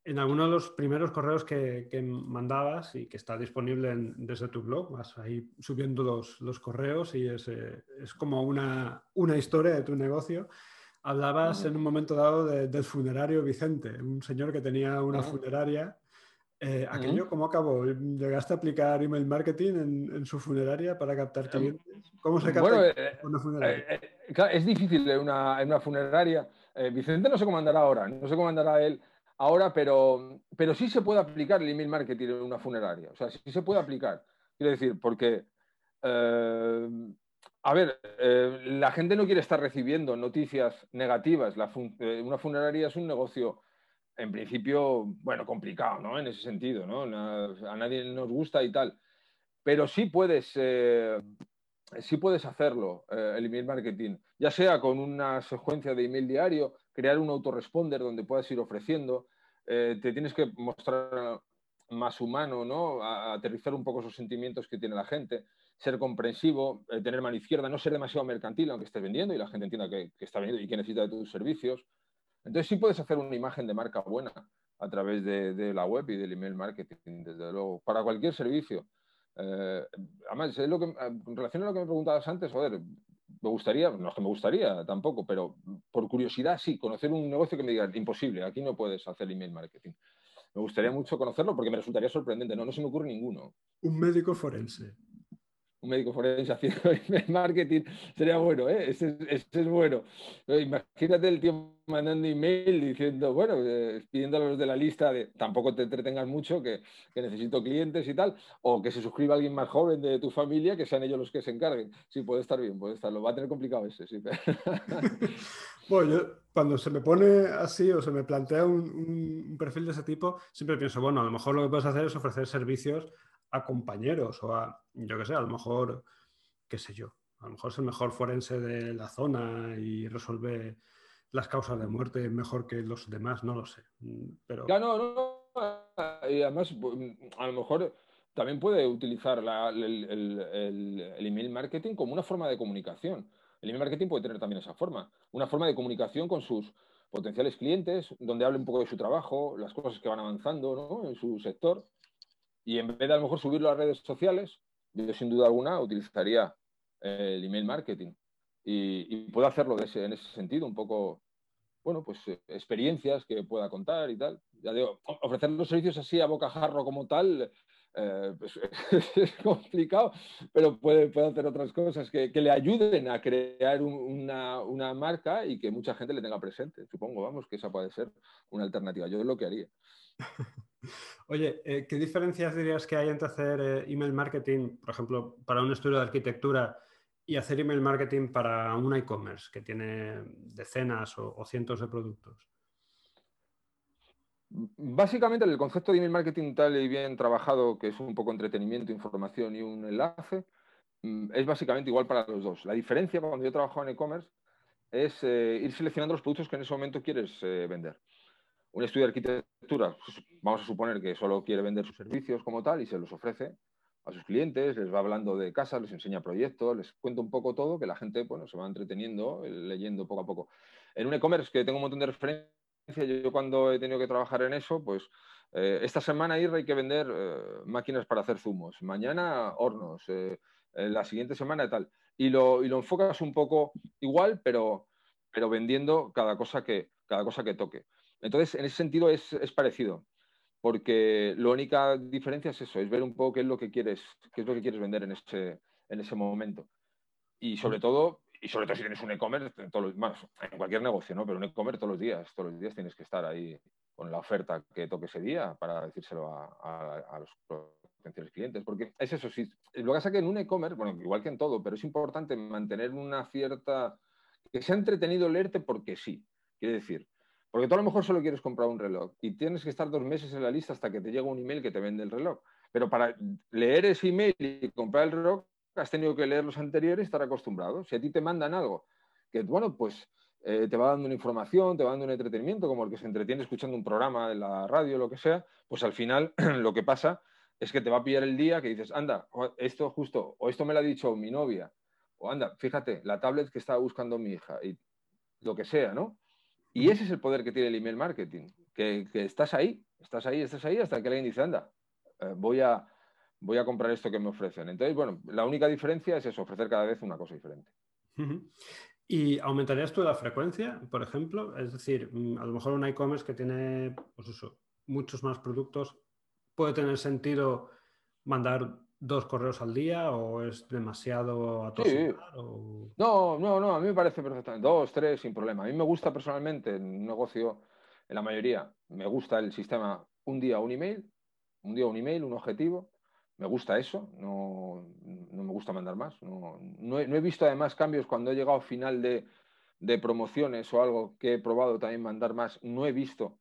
Speaker 1: En alguno de los primeros correos que, mandabas y que está disponible desde tu blog, vas ahí subiendo los, correos y es, eh, como una, historia de tu negocio. Hablabas en un momento dado del funerario Vicente, un señor que tenía una funeraria eh, ¿Aquello cómo acabó? ¿Llegaste a aplicar email marketing en, su funeraria para captar em, clientes? ¿Cómo se capta
Speaker 2: eh, una funeraria? Eh, es difícil en una, en una funeraria. Vicente no sé cómo andará ahora, no sé cómo andará él ahora, pero, pero sí se puede aplicar el email marketing en una funeraria. O sea, sí se puede aplicar. Quiero decir, porque, a ver, la gente no quiere estar recibiendo noticias negativas. una funeraria es un negocio en principio, bueno, complicado, ¿no? En ese sentido, ¿no? A nadie nos gusta y tal. Pero sí puedes, eh, sí puedes hacerlo, eh, el email marketing, ya sea con una secuencia de email diario, crear un autoresponder donde puedas ir ofreciendo, eh, te tienes que mostrar más humano, ¿no? aterrizar un poco esos sentimientos que tiene la gente, ser comprensivo, tener mano izquierda, no ser demasiado mercantil aunque estés vendiendo y la gente entienda que, que está vendiendo y que necesita de tus servicios. Entonces sí puedes hacer una imagen de marca buena a través de, la web y del email marketing, desde luego, para cualquier servicio. Eh, además, es lo que, en relación a lo que me preguntabas antes, joder, me gustaría, no es que me gustaría tampoco, pero por curiosidad sí, conocer un negocio que me diga, imposible, aquí no puedes hacer email marketing. Me gustaría mucho conocerlo porque me resultaría sorprendente, no, no se me ocurre ninguno.
Speaker 1: Un médico forense
Speaker 2: un médico forense haciendo marketing sería bueno, ¿eh? Ese, es bueno. Imagínate el tío mandando email diciendo, bueno, eh, pidiendo a los de la lista de tampoco te entretengas mucho, que, necesito clientes y tal, o que se suscriba alguien más joven de tu familia, que sean ellos los que se encarguen. Sí, puede estar bien, puede estar. Lo va a tener complicado ese, sí.
Speaker 1: bueno, yo cuando se me pone así o se me plantea un perfil de ese tipo, siempre pienso, bueno, a lo mejor lo que puedes hacer es ofrecer servicios a compañeros o a, yo qué sé, a lo mejor, qué sé yo, a lo mejor es el mejor forense de la zona y resuelve las causas de muerte mejor que los demás, no lo sé. Pero...
Speaker 2: Ya, no, no, y además, a lo mejor también puede utilizar el, email marketing como una forma de comunicación. El email marketing puede tener también esa forma, una forma de comunicación con sus potenciales clientes, donde hable un poco de su trabajo, las cosas que van avanzando ¿no? en su sector y en vez de a lo mejor subirlo a redes sociales, yo sin duda alguna utilizaría eh, el email marketing. Y, puedo hacerlo en ese sentido, un poco, bueno, pues eh, experiencias que pueda contar y tal. Ya digo, ofrecer los servicios así a bocajarro como tal, eh, pues, es complicado, pero puede, hacer otras cosas que, le ayuden a crear una, marca y que mucha gente le tenga presente. Supongo, vamos, que esa puede ser una alternativa. Yo es lo que haría.
Speaker 1: Oye, eh, ¿qué diferencias dirías que hay entre hacer eh, email marketing, por ejemplo, para un estudio de arquitectura y hacer email marketing para un e-commerce que tiene decenas o cientos de productos?
Speaker 2: Básicamente el concepto de email marketing tal y bien trabajado, que es un poco entretenimiento, información y un enlace, mm, es básicamente igual para los dos. La diferencia cuando yo trabajo en e-commerce es eh, ir seleccionando los productos que en ese momento quieres vender. Un estudio de arquitectura, pues, vamos a suponer que solo quiere vender sus servicios como tal y se los ofrece a sus clientes, les va hablando de casas, les enseña proyectos, les cuenta un poco todo, que la gente bueno, se va entreteniendo, eh, leyendo poco a poco. En un e-commerce que tengo un montón de referencias, yo cuando he tenido que trabajar en eso, pues eh, esta semana hay que vender eh, máquinas para hacer zumos, mañana hornos, eh, la siguiente semana tal. Y lo, y lo, enfocas un poco igual, pero, pero vendiendo cada cosa, que, cada cosa que toque. Entonces, en ese sentido es, es parecido, porque la única diferencia es eso, es ver un poco qué es lo que quieres, qué es lo que quieres vender en ese, en ese momento. Y sobre todo, y sobre todo si tienes un e-commerce, en cualquier negocio, ¿no? Pero un e-commerce todos los días, todos los días tienes que estar ahí con la oferta que toque ese día para decírselo a, los potenciales clientes. Porque es eso, si, lo que pasa es que en un e-commerce, bueno, igual que en todo, pero es importante mantener una cierta... que sea entretenido leerte porque sí. Quiere decir, porque tú a lo mejor solo quieres comprar un reloj y tienes que estar dos meses en la lista hasta que te llega un email que te vende el reloj. Pero para leer ese email y comprar el reloj, has tenido que leer los anteriores y estar acostumbrado. Si a ti te mandan algo que, bueno, pues eh, te va dando una información, te va dando un entretenimiento, como el que se entretiene escuchando un programa de la radio, lo que sea, pues al final lo que pasa es que te va a pillar el día que dices, anda, esto justo, o esto me lo ha dicho mi novia, o anda, fíjate, la tablet que estaba buscando mi hija, y lo que sea, ¿no? Y ese es el poder que tiene el email marketing, que, estás ahí, estás ahí, estás ahí, hasta que alguien dice, anda, eh, voy a voy a comprar esto que me ofrecen. Entonces, bueno, la única diferencia es eso, ofrecer cada vez una cosa diferente.
Speaker 1: ¿Y aumentarías tú la frecuencia, por ejemplo? Es decir, mm, a lo mejor un e-commerce que tiene pues eso, muchos más productos, ¿puede tener sentido mandar dos correos al día o es demasiado a sí.
Speaker 2: No, no, no, a mí me parece perfectamente. Dos, tres, sin problema. A mí me gusta personalmente en un negocio, en la mayoría, me gusta el sistema un día un email, un día un email, un objetivo, me gusta eso, no, me gusta mandar más. No, he, visto además cambios cuando he llegado al final de, promociones o algo que he probado también mandar más. No he visto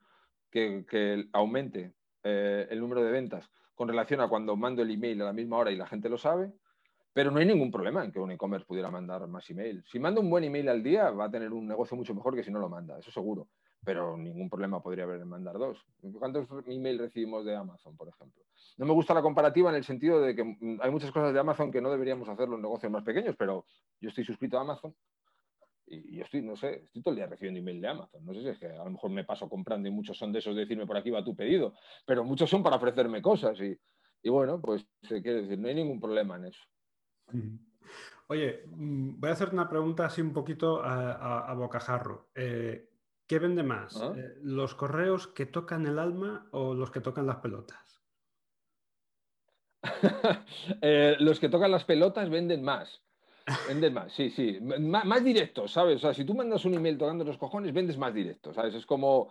Speaker 2: que, aumente eh, el número de ventas con relación a cuando mando el email a la misma hora y la gente lo sabe. Pero no hay ningún problema en que un e-commerce pudiera mandar más email. Si manda un buen email al día, va a tener un negocio mucho mejor que si no lo manda, eso seguro. Pero ningún problema podría haber en mandar dos. ¿Cuántos emails recibimos de Amazon, por ejemplo? No me gusta la comparativa en el sentido de que hay muchas cosas de Amazon que no deberíamos hacer los negocios más pequeños, pero yo estoy suscrito a Amazon y yo estoy, no sé, estoy todo el día recibiendo email de Amazon. No sé si es que a lo mejor me paso comprando y muchos son de esos de decirme por aquí va tu pedido, pero muchos son para ofrecerme cosas y, y bueno, pues quiere decir, no hay ningún problema en eso.
Speaker 1: Oye, mm, voy a hacerte una pregunta así un poquito a, bocajarro. Eh, ¿Qué vende más? ¿Ah? Eh, ¿Los correos que tocan el alma o los que tocan las pelotas?
Speaker 2: Eh, los que tocan las pelotas venden más. Venden más, sí, sí. más directos, ¿sabes? O sea, si tú mandas un email tocando los cojones, vendes más directos, ¿sabes? Es como.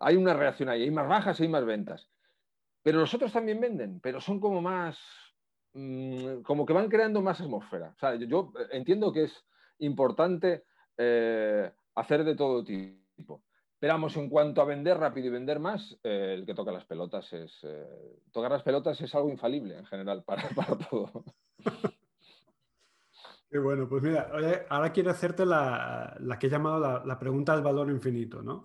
Speaker 2: Hay una reacción ahí, hay más bajas y hay más ventas. Pero los otros también venden, pero son como más Mm, como que van creando más atmósfera. yo, entiendo que es importante eh, hacer de todo tipo. Pero vamos, en cuanto a vender rápido y vender más, eh, el que toca las pelotas es. Eh, tocar las pelotas es algo infalible en general para, todo.
Speaker 1: Qué bueno, pues mira, ahora quiero hacerte la, que he llamado la, pregunta del valor infinito, ¿no?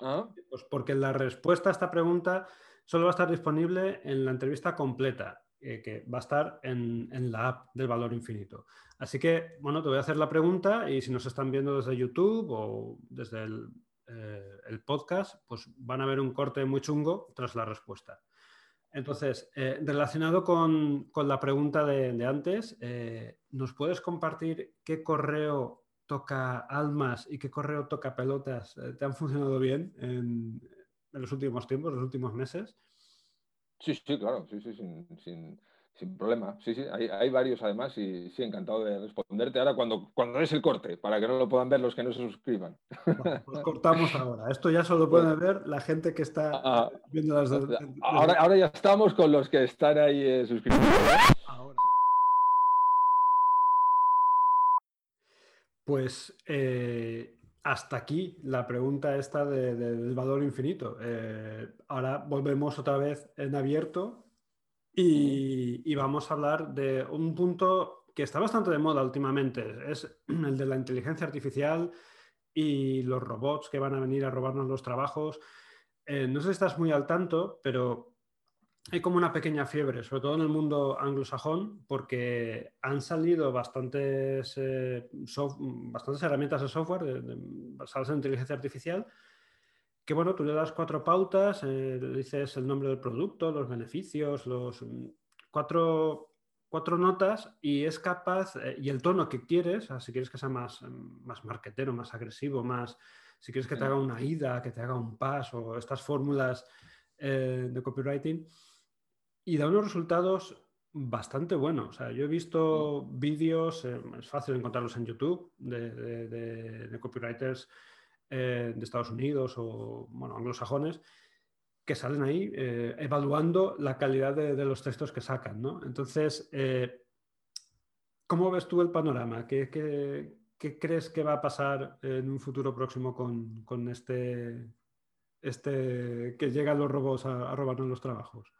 Speaker 1: ¿Ah? Pues porque la respuesta a esta pregunta solo va a estar disponible en la entrevista completa. Eh, que va a estar en, la app del valor infinito. Así que, bueno, te voy a hacer la pregunta y si nos están viendo desde YouTube o desde el, eh, podcast, pues van a ver un corte muy chungo tras la respuesta. Entonces, eh, relacionado con, la pregunta de, antes, ¿nos puedes compartir qué correo toca almas y qué correo toca pelotas te han funcionado bien en, en los últimos tiempos, los últimos meses?
Speaker 2: Sí, sí, claro, sí, sí, sin, problema. Sí, sí, hay, hay, varios además y sí, encantado de responderte ahora cuando, cuando es el corte, para que no lo puedan ver los que no se suscriban.
Speaker 1: pues cortamos ahora. Esto ya solo puede ver la gente que está ah, viendo las dos.
Speaker 2: Ahora, ahora ya estamos con los que están ahí eh, suscritos. Ahora.
Speaker 1: Pues eh, hasta aquí la pregunta esta del valor infinito. Eh, ahora volvemos otra vez en abierto y, vamos a hablar de un punto que está bastante de moda últimamente. Es el de la inteligencia artificial y los robots que van a venir a robarnos los trabajos. Eh, no sé si estás muy al tanto, pero hay como una pequeña fiebre, sobre todo en el mundo anglosajón, porque han salido bastantes, eh, bastantes herramientas de software basadas en inteligencia artificial, que bueno, tú le das cuatro pautas, eh, le dices el nombre del producto, los beneficios, los mm, cuatro, notas y es capaz, eh, y el tono que quieres, si quieres que sea más, más marketero, más agresivo, más, si quieres que te haga una ida, que te haga un paso, o estas fórmulas de copywriting, y da unos resultados bastante buenos. yo he visto vídeos, eh, es fácil encontrarlos en YouTube, de, copywriters eh, de Estados Unidos o bueno, anglosajones que salen ahí eh, evaluando la calidad de, los textos que sacan. Entonces, ¿cómo ves tú el panorama? ¿Qué, crees que va a pasar en un futuro próximo con, este, este que llegan los robots a, robarnos los trabajos?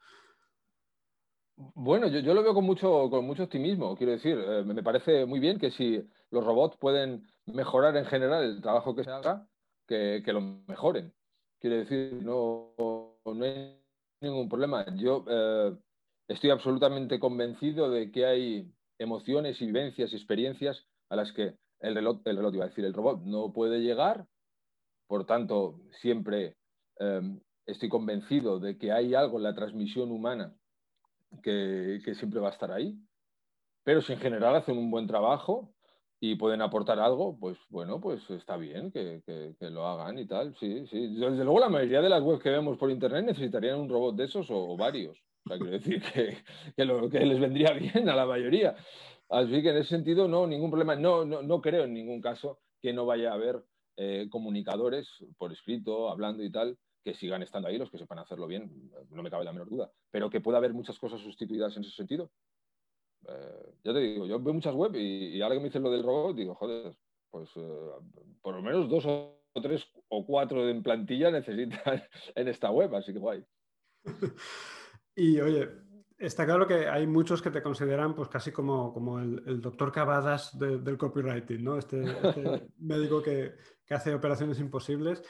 Speaker 2: Bueno, yo, lo veo con mucho, con mucho optimismo, quiero decir, eh, me parece muy bien que si los robots pueden mejorar en general el trabajo que se haga, que, lo mejoren. Quiero decir, no, no hay ningún problema. Yo eh, estoy absolutamente convencido de que hay emociones y vivencias y experiencias a las que el reloj, el reloj iba a decir, el robot no puede llegar, por tanto, siempre eh, estoy convencido de que hay algo en la transmisión humana que, siempre va a estar ahí. Pero si en general hacen un buen trabajo y pueden aportar algo, pues bueno, pues está bien que, lo hagan y tal. Sí, sí. Desde luego la mayoría de las webs que vemos por internet necesitarían un robot de esos o, varios. O quiero decir que, que les vendría bien a la mayoría. Así que en ese sentido, no, ningún problema. No, no, no creo en ningún caso que no vaya a haber eh, comunicadores por escrito, hablando y tal, que sigan estando ahí los que sepan hacerlo bien, no me cabe la menor duda, pero que pueda haber muchas cosas sustituidas en ese sentido. Eh, ya te digo, yo veo muchas web y, ahora que me dices lo del robot, digo, joder, pues eh, por lo menos dos o tres o cuatro en plantilla necesitan en esta web, así que guay.
Speaker 1: Y oye, está claro que hay muchos que te consideran pues casi como, como el, doctor Cavadas del copywriting, ¿no? Este, este médico que, que hace operaciones imposibles.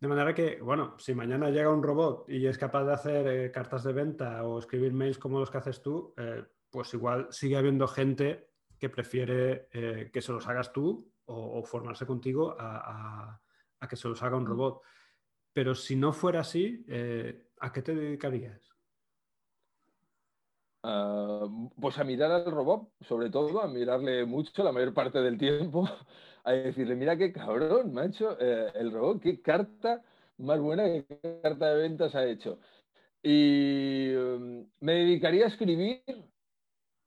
Speaker 1: De manera que, bueno, si mañana llega un robot y es capaz de hacer eh, cartas de venta o escribir mails como los que haces tú, eh, pues igual sigue habiendo gente que prefiere eh, que se los hagas tú o, formarse contigo a, que se los haga un mm. robot. Pero si no fuera así, ¿a qué te dedicarías?
Speaker 2: Ah, pues a mirar al robot, sobre todo, a mirarle mucho la mayor parte del tiempo, a decirle, mira qué cabrón, macho, eh, el robot, qué carta más buena, qué carta de ventas ha hecho. Y um, me dedicaría a escribir,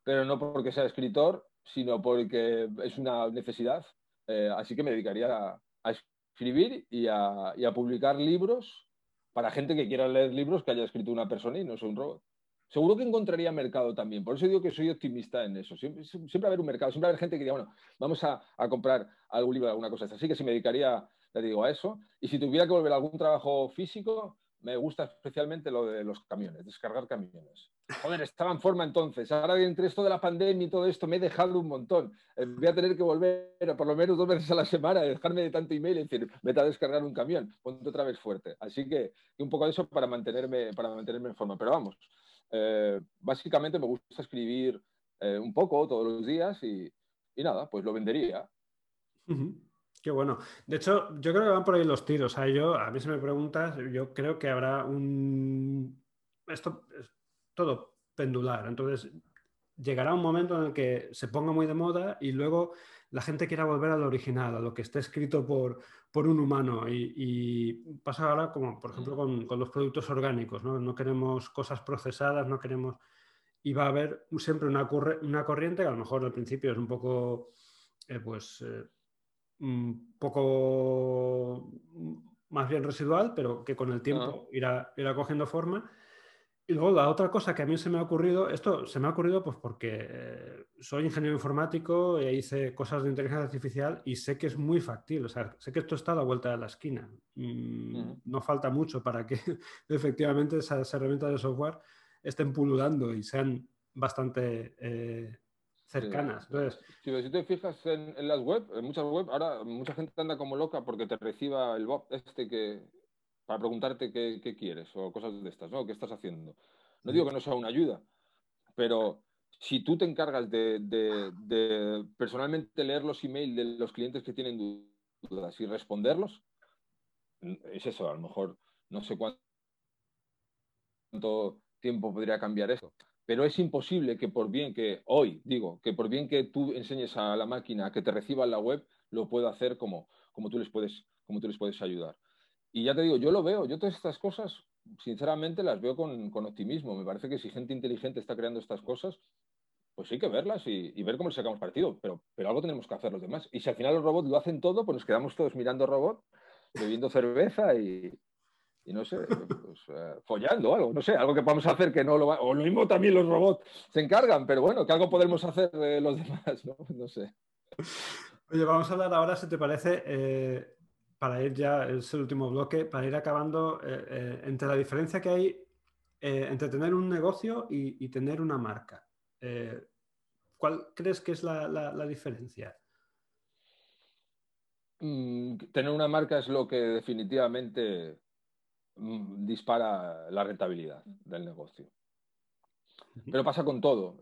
Speaker 2: pero no porque sea escritor, sino porque es una necesidad. Eh, así que me dedicaría a, escribir y a, publicar libros para gente que quiera leer libros que haya escrito una persona y no sea un robot seguro que encontraría mercado también. Por eso digo que soy optimista en eso. Siempre, siempre va a haber un mercado, siempre va a haber gente que diga, bueno, vamos a, comprar algún libro, alguna cosa así. que si me dedicaría, le digo, a eso. Y si tuviera que volver a algún trabajo físico, me gusta especialmente lo de los camiones, descargar camiones. Joder, estaba en forma entonces. Ahora entre esto de la pandemia y todo esto me he dejado un montón. Eh, voy a tener que volver por lo menos dos veces a la semana, dejarme de tanto email y decir, vete a descargar un camión, ponte otra vez fuerte. Así que un poco de eso para mantenerme, para mantenerme en forma. Pero vamos, eh, básicamente me gusta escribir eh, un poco todos los días y, nada, pues lo vendería.
Speaker 1: Qué bueno. De hecho, yo creo que van por ahí los tiros. a yo, a mí si me preguntas, yo creo que habrá un... Esto es todo pendular. Entonces, llegará un momento en el que se ponga muy de moda y luego la gente quiera volver al original, a lo que esté escrito por, por un humano. Y, pasa ahora como, por ejemplo, con, los productos orgánicos, ¿no? No queremos cosas procesadas, no queremos... Y va a haber siempre una, corriente que a lo mejor al principio es un poco, eh, pues, eh, un poco más bien residual, pero que con el tiempo irá, irá cogiendo forma. Y luego la otra cosa que a mí se me ha ocurrido, esto se me ha ocurrido pues porque eh, soy ingeniero informático e hice cosas de inteligencia artificial y sé que es muy factible, o sea, sé que esto está a la vuelta de la esquina. Mm, no falta mucho para que efectivamente esas herramientas de software estén pululando y sean bastante eh, cercanas. Entonces,
Speaker 2: si, te fijas en, las web, en muchas web, ahora mucha gente anda como loca porque te reciba el bot este que para preguntarte qué, quieres o cosas de estas, ¿no? ¿Qué estás haciendo? No digo que no sea una ayuda, pero si tú te encargas de, personalmente leer los emails de los clientes que tienen dudas y responderlos, es eso, a lo mejor no sé cuánto tiempo podría cambiar eso. Pero es imposible que por bien que hoy, digo, que por bien que tú enseñes a la máquina que te reciba en la web, lo pueda hacer como, como, tú, les puedes, como tú les puedes ayudar. Y ya te digo, yo lo veo, yo todas estas cosas, sinceramente, las veo con, optimismo. Me parece que si gente inteligente está creando estas cosas, pues hay que verlas y, ver cómo le sacamos partido, pero, pero algo tenemos que hacer los demás. Y si al final los robots lo hacen todo, pues nos quedamos todos mirando robots, bebiendo cerveza y, no sé, pues, eh, follando algo, no sé, algo que podamos hacer que no lo va, o lo mismo también los robots se encargan, pero bueno, que algo podemos hacer eh, los demás, ¿no? No sé.
Speaker 1: Oye, vamos a hablar ahora, si te parece, eh, para ir ya, es el último bloque, para ir acabando, eh, eh, entre la diferencia que hay entre tener un negocio y, tener una marca. ¿Cuál crees que es la, diferencia?
Speaker 2: Mm, tener una marca es lo que definitivamente dispara la rentabilidad del negocio. Pero pasa con todo.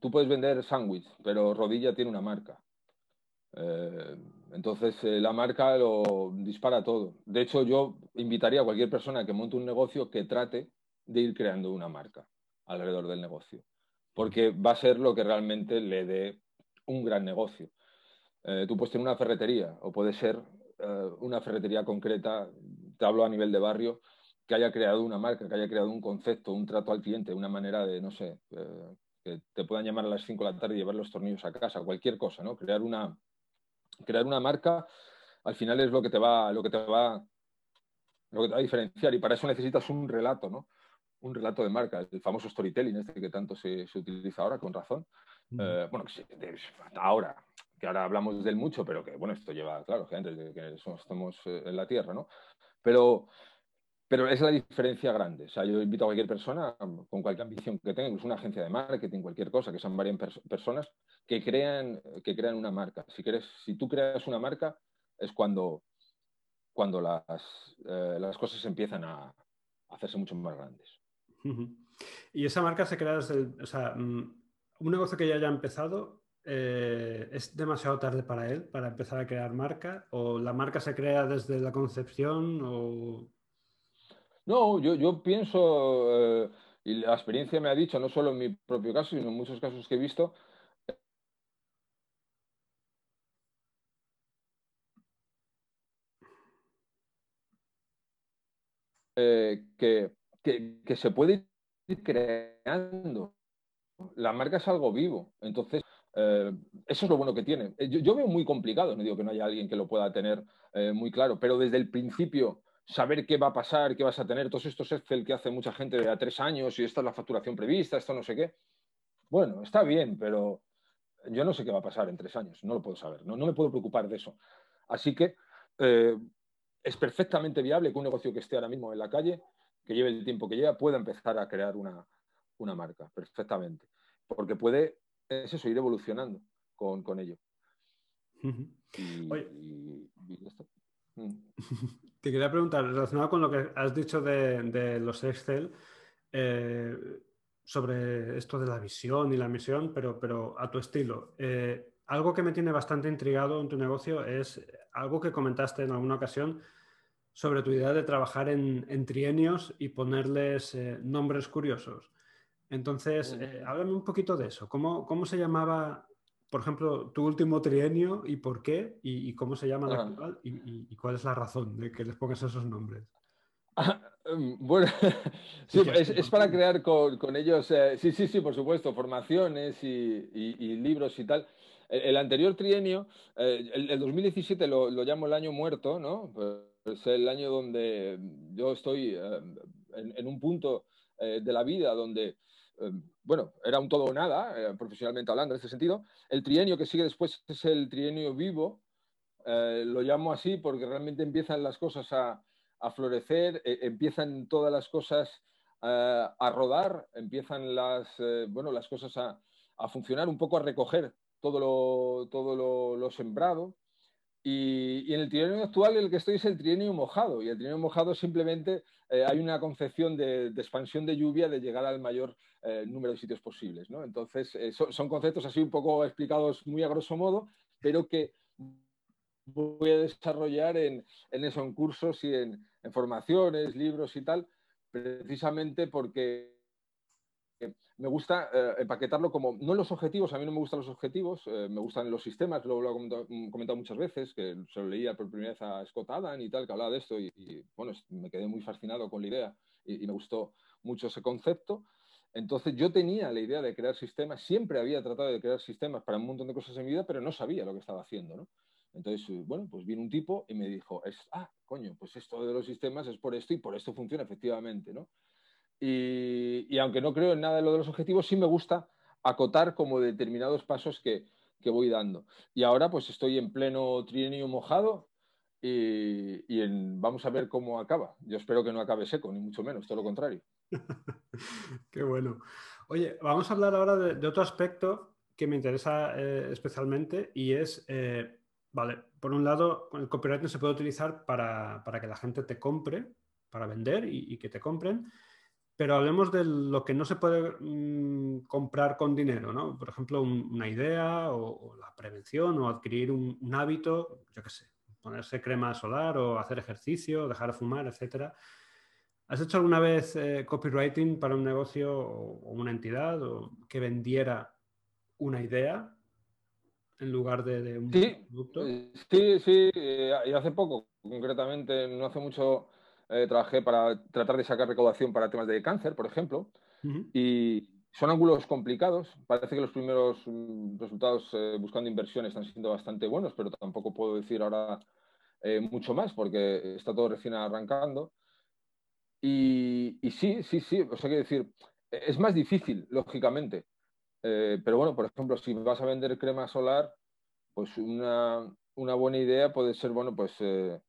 Speaker 2: tú puedes vender sándwich, pero Rodilla tiene una marca. Entonces, eh, la marca lo dispara todo. De hecho, yo invitaría a cualquier persona que monte un negocio que trate de ir creando una marca alrededor del negocio, porque va a ser lo que realmente le dé un gran negocio. Eh, tú puedes tener una ferretería o puede ser eh, una ferretería concreta, te hablo a nivel de barrio, que haya creado una marca, que haya creado un concepto, un trato al cliente, una manera de, no sé, que te puedan llamar a las 5 de la tarde y llevar los tornillos a casa, cualquier cosa, ¿no? Crear una, crear una marca al final es lo que te va, lo que te va, lo que te va a diferenciar y para eso necesitas un relato, ¿no? Un relato de marca, el famoso storytelling este que tanto se, utiliza ahora con razón. Eh, bueno, ahora, que ahora hablamos del mucho, pero que bueno, esto lleva, claro, desde que estamos eh, en la Tierra, ¿no? Pero, pero es la diferencia grande. O sea, yo invito a cualquier persona con cualquier ambición que tenga, incluso una agencia de marketing, cualquier cosa, que sean varias personas, que crean, que crean una marca. Si, quieres, si tú creas una marca, es cuando, cuando las, eh, las cosas empiezan a, hacerse mucho más grandes.
Speaker 1: Y esa marca se crea desde o sea, mm, un negocio que ya haya empezado, eh, ¿es demasiado tarde para él para empezar a crear marca? ¿O la marca se crea desde la concepción? O...
Speaker 2: No, yo, yo pienso, eh, y la experiencia me ha dicho, no solo en mi propio caso, sino en muchos casos que he visto, Eh, que, se puede ir creando. La marca es algo vivo. Entonces, eh, eso es lo bueno que tiene. Eh, yo, veo muy complicado, no digo que no haya alguien que lo pueda tener muy claro, pero desde el principio saber qué va a pasar, qué vas a tener, todos estos Excel que hace mucha gente de a tres años y esta es la facturación prevista, esto no sé qué. Bueno, está bien, pero yo no sé qué va a pasar en tres años, no lo puedo saber, no, no me puedo preocupar de eso. Así que es perfectamente viable que un negocio que esté ahora mismo en la calle, que lleve el tiempo que lleva, pueda empezar a crear una, marca, perfectamente. Porque puede, es eso, ir evolucionando con, ello.
Speaker 1: Te quería preguntar, relacionado con lo que has dicho de, los Excel, eh, sobre esto de la visión y la misión, pero, pero a tu estilo. Eh, algo que me tiene bastante intrigado en tu negocio es algo que comentaste en alguna ocasión sobre tu idea de trabajar en, trienios y ponerles eh, nombres curiosos. Entonces, eh, háblame un poquito de eso. ¿Cómo, se llamaba por ejemplo, tu último trienio y por qué y, cómo se llama la actual y, cuál es la razón de que les pongas esos nombres.
Speaker 2: Em, bueno, sí, es, para crear con, ellos, eh, sí, sí, sí, por supuesto, formaciones y, libros y tal. El, anterior trienio, eh, el, 2017 lo, llamo el año muerto, ¿no? Pues es el año donde yo estoy em, en, un punto eh, de la vida donde, bueno, era un todo o nada, profesionalmente hablando en este sentido. El trienio que sigue después es el trienio vivo, lo llamo así porque realmente empiezan las cosas a a florecer, eh, empiezan todas las cosas eh, a rodar, empiezan las, eh, bueno, las cosas a, funcionar, un poco a recoger todo lo, todo lo, sembrado. Y, en el trienio actual el que estoy es el trienio mojado. Y el trienio mojado simplemente hay una concepción de, expansión de lluvia, de llegar al mayor número de sitios posibles. ¿no? Entonces, son, conceptos así un poco explicados muy a grosso modo, pero que voy a desarrollar en, en eso, cursos y en, formaciones, libros y tal, precisamente porque me gusta eh, empaquetarlo como, no los objetivos, a mí no me gustan los objetivos, eh, me gustan los sistemas, luego lo he comentado, muchas veces, que se lo leía por primera vez a Scott Adam y tal, que hablaba de esto, y, bueno, me quedé muy fascinado con la idea y, y, me gustó mucho ese concepto. Entonces yo tenía la idea de crear sistemas, siempre había tratado de crear sistemas para un montón de cosas en mi vida, pero no sabía lo que estaba haciendo, ¿no? Entonces, eh, bueno, pues vino un tipo y me dijo, es, ah, coño, pues esto de los sistemas es por esto y por esto funciona efectivamente, ¿no? Y, aunque no creo en nada de lo de los objetivos, sí me gusta acotar como determinados pasos que, voy dando. Y ahora pues estoy en pleno trienio mojado y, vamos a ver cómo acaba. Yo espero que no acabe seco, ni mucho menos, todo lo contrario.
Speaker 1: Qué bueno. Oye, vamos a hablar ahora de, otro aspecto que me interesa eh, especialmente y es eh, Vale, por un lado, el copywriting se puede utilizar para, que la gente te compre, para vender y, que te compren, pero hablemos de lo que no se puede mm, comprar con dinero, ¿no? Por ejemplo, una idea o, la prevención o adquirir un, hábito, yo qué sé, ponerse crema solar o hacer ejercicio, dejar de fumar, etc. ¿Has hecho alguna vez eh, copywriting para un negocio o, una entidad que vendiera una idea en lugar de, un producto?
Speaker 2: Eh, sí, sí, eh, y hace poco, concretamente, no hace mucho, eh, trabajé para tratar de sacar recaudación para temas de cáncer, por ejemplo, y son ángulos complicados. Parece que los primeros mm, resultados buscando inversión están siendo bastante buenos, pero tampoco puedo decir ahora mucho más porque está todo recién arrancando. Y, y sí, sí, sí, o sea, que decir, es más difícil, lógicamente, eh, pero bueno, por ejemplo, si vas a vender crema solar, pues una, buena idea puede ser, bueno, pues eh,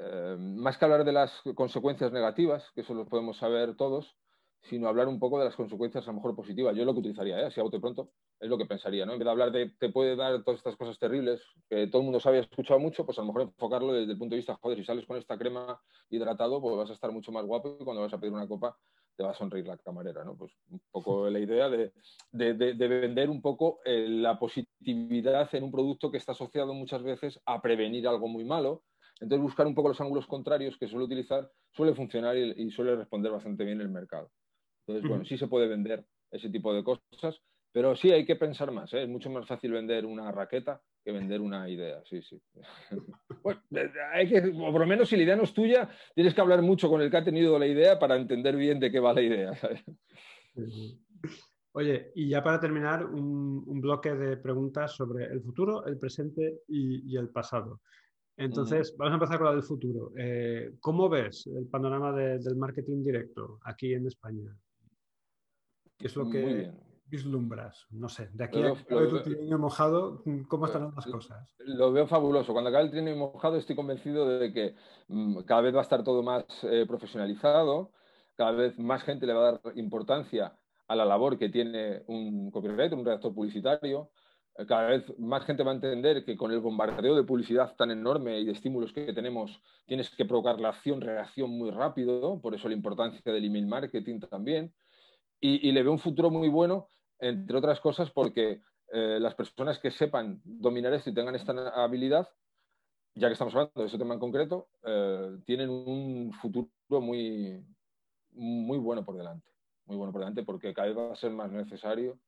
Speaker 2: eh, más que hablar de las consecuencias negativas, que eso lo podemos saber todos, sino hablar un poco de las consecuencias a lo mejor positivas. Yo lo que utilizaría, así a bote pronto, es lo que pensaría, ¿no? En vez de hablar de te puede dar todas estas cosas terribles, que todo el mundo sabe y ha escuchado mucho, pues a lo mejor enfocarlo desde el punto de vista, joder, si sales con esta crema hidratado, pues vas a estar mucho más guapo y cuando vas a pedir una copa te va a sonreír la camarera, ¿no? Pues un poco la idea de, vender un poco eh, la positividad en un producto que está asociado muchas veces a prevenir algo muy malo. Entonces, buscar un poco los ángulos contrarios que suele utilizar suele funcionar y, suele responder bastante bien el mercado. Entonces, bueno, sí se puede vender ese tipo de cosas, pero sí hay que pensar más. ¿eh? Es mucho más fácil vender una raqueta que vender una idea. Sí, sí. bueno, hay que, o por lo menos si la idea no es tuya, tienes que hablar mucho con el que ha tenido la idea para entender bien de qué va la idea.
Speaker 1: Oye, y ya para terminar, un, bloque de preguntas sobre el futuro, el presente y, el pasado. Entonces, vamos a empezar con la del futuro. Eh, ¿Cómo ves el panorama del marketing directo aquí en España? ¿Qué es lo que, vislumbras? No sé, de aquí a tu trienio mojado, ¿cómo están las cosas?
Speaker 2: Lo veo fabuloso. Cuando acabe el trienio mojado estoy convencido de que mm, cada vez va a estar todo más eh, profesionalizado, cada vez más gente le va a dar importancia a la labor que tiene un copywriter, un redactor publicitario. Cada vez más gente va a entender que con el bombardeo de publicidad tan enorme y de estímulos que tenemos, tienes que provocar la acción-reacción muy rápido, por eso la importancia del email marketing también. y, le veo un futuro muy bueno entre otras cosas porque eh, las personas que sepan dominar esto y tengan esta habilidad, ya que estamos hablando de ese tema en concreto, eh, tienen un futuro muy, muy bueno por delante. Muy bueno por delante porque cada vez va a ser más necesario.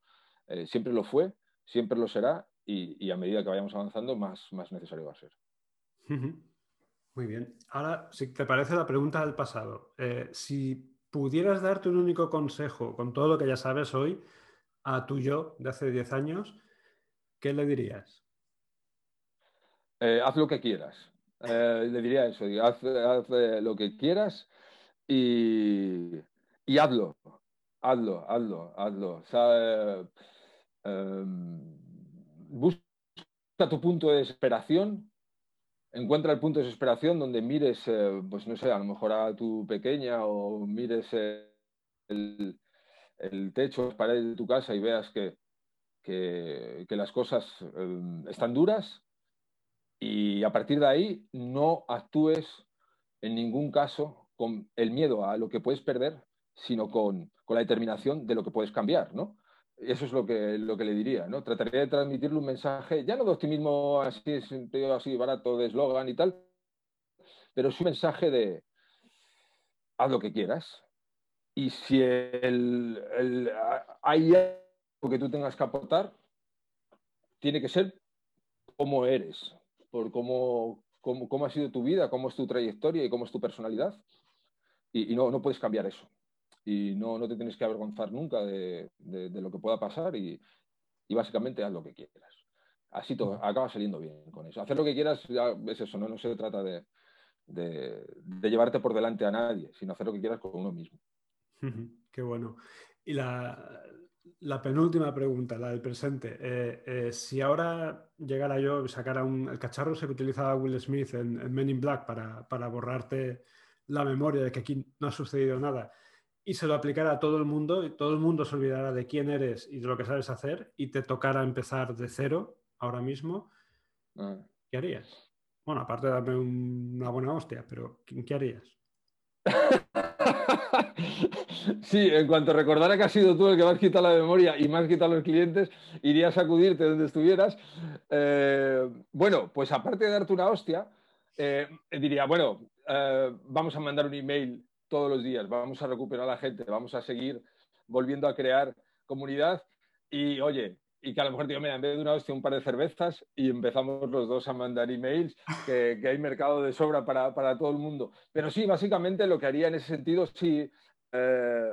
Speaker 2: Eh, siempre lo fue, siempre lo será y, a medida que vayamos avanzando, más, más necesario va a ser.
Speaker 1: Muy bien. Ahora, si te parece la pregunta del pasado, eh, si pudieras darte un único consejo con todo lo que ya sabes hoy a tu yo de hace 10 años, ¿qué le dirías?
Speaker 2: Eh, haz lo que quieras. Eh, le diría eso, haz, lo que quieras y, y hazlo, hazlo, hazlo, hazlo. O sea, em, busca tu punto de desesperación, encuentra el punto de desesperación donde mires, eh, pues no sé, a lo mejor a tu pequeña o mires el, techo, las paredes de tu casa y veas que, que, las cosas em, están duras y a partir de ahí no actúes en ningún caso con el miedo a lo que puedes perder, sino con, con la determinación de lo que puedes cambiar, ¿no? Eso es lo que, lo que le diría, ¿no? Trataría de transmitirle un mensaje, ya no de optimismo así, así barato, de eslogan y tal, pero es un mensaje de haz lo que quieras. Y si el, el, hay algo que tú tengas que aportar, tiene que ser cómo eres, por cómo, cómo, ha sido tu vida, cómo es tu trayectoria y cómo es tu personalidad. Y no, no puedes cambiar eso y no, no te tienes que avergonzar nunca de, lo que pueda pasar y, básicamente haz lo que quieras. Así todo, acaba saliendo bien con eso. Hacer lo que quieras es eso, no, no se trata de, llevarte por delante a nadie, sino hacer lo que quieras con uno mismo.
Speaker 1: Qué bueno. Y la, penúltima pregunta, la del presente. Eh, eh, si ahora llegara yo y sacara un, el cacharro que utilizaba Will Smith en, Men in Black para, para borrarte la memoria de que aquí no ha sucedido nada, y se lo aplicara a todo el mundo y todo el mundo se olvidara de quién eres y de lo que sabes hacer y te tocara empezar de cero ahora mismo, ah. ¿qué harías? Bueno, aparte de darme una buena hostia, pero ¿qué harías?
Speaker 2: Sí, en cuanto recordara que has sido tú el que me has quitado la memoria y me has quitado los clientes, irías a acudirte donde estuvieras. Eh, bueno, pues aparte de darte una hostia, eh, diría, bueno, eh, vamos a mandar un email todos los días, vamos a recuperar a la gente, vamos a seguir volviendo a crear comunidad y oye, y que a lo mejor digo, mira, en vez de una hostia, un par de cervezas y empezamos los dos a mandar emails, que, hay mercado de sobra para, para, todo el mundo. Pero sí, básicamente lo que haría en ese sentido, sí, eh,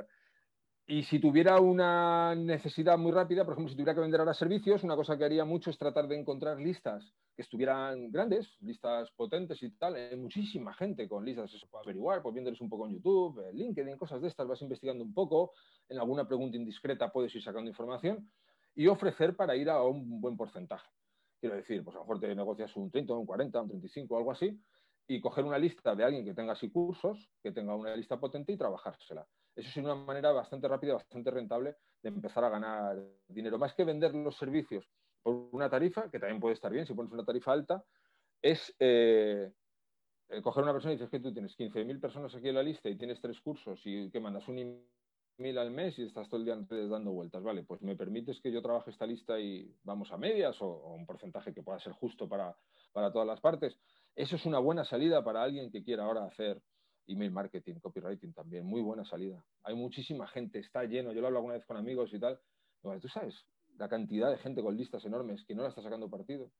Speaker 2: y si tuviera una necesidad muy rápida, por ejemplo, si tuviera que vender ahora servicios, una cosa que haría mucho es tratar de encontrar listas que estuvieran grandes, listas potentes y tal. Hay muchísima gente con listas, eso puede averiguar, pues viéndoles un poco en YouTube, en LinkedIn, cosas de estas, vas investigando un poco, en alguna pregunta indiscreta puedes ir sacando información y ofrecer para ir a un buen porcentaje. Quiero decir, pues a lo mejor te negocias un 30, un 40, un 35, algo así, y coger una lista de alguien que tenga así cursos, que tenga una lista potente y trabajársela. Eso es una manera bastante rápida, bastante rentable de empezar a ganar dinero. Más que vender los servicios por una tarifa, que también puede estar bien si pones una tarifa alta, es eh, eh, coger una persona y dices que tú tienes 15.000 personas aquí en la lista y tienes tres cursos y que mandas un email al mes y estás todo el día dando vueltas. Vale, pues me permites que yo trabaje esta lista y vamos a medias o, un porcentaje que pueda ser justo para, para todas las partes. Eso es una buena salida para alguien que quiera ahora hacer email marketing, copywriting también, muy buena salida. Hay muchísima gente, está lleno, yo lo hablo alguna vez con amigos y tal. Tú sabes, la cantidad de gente con listas enormes que no la está sacando partido,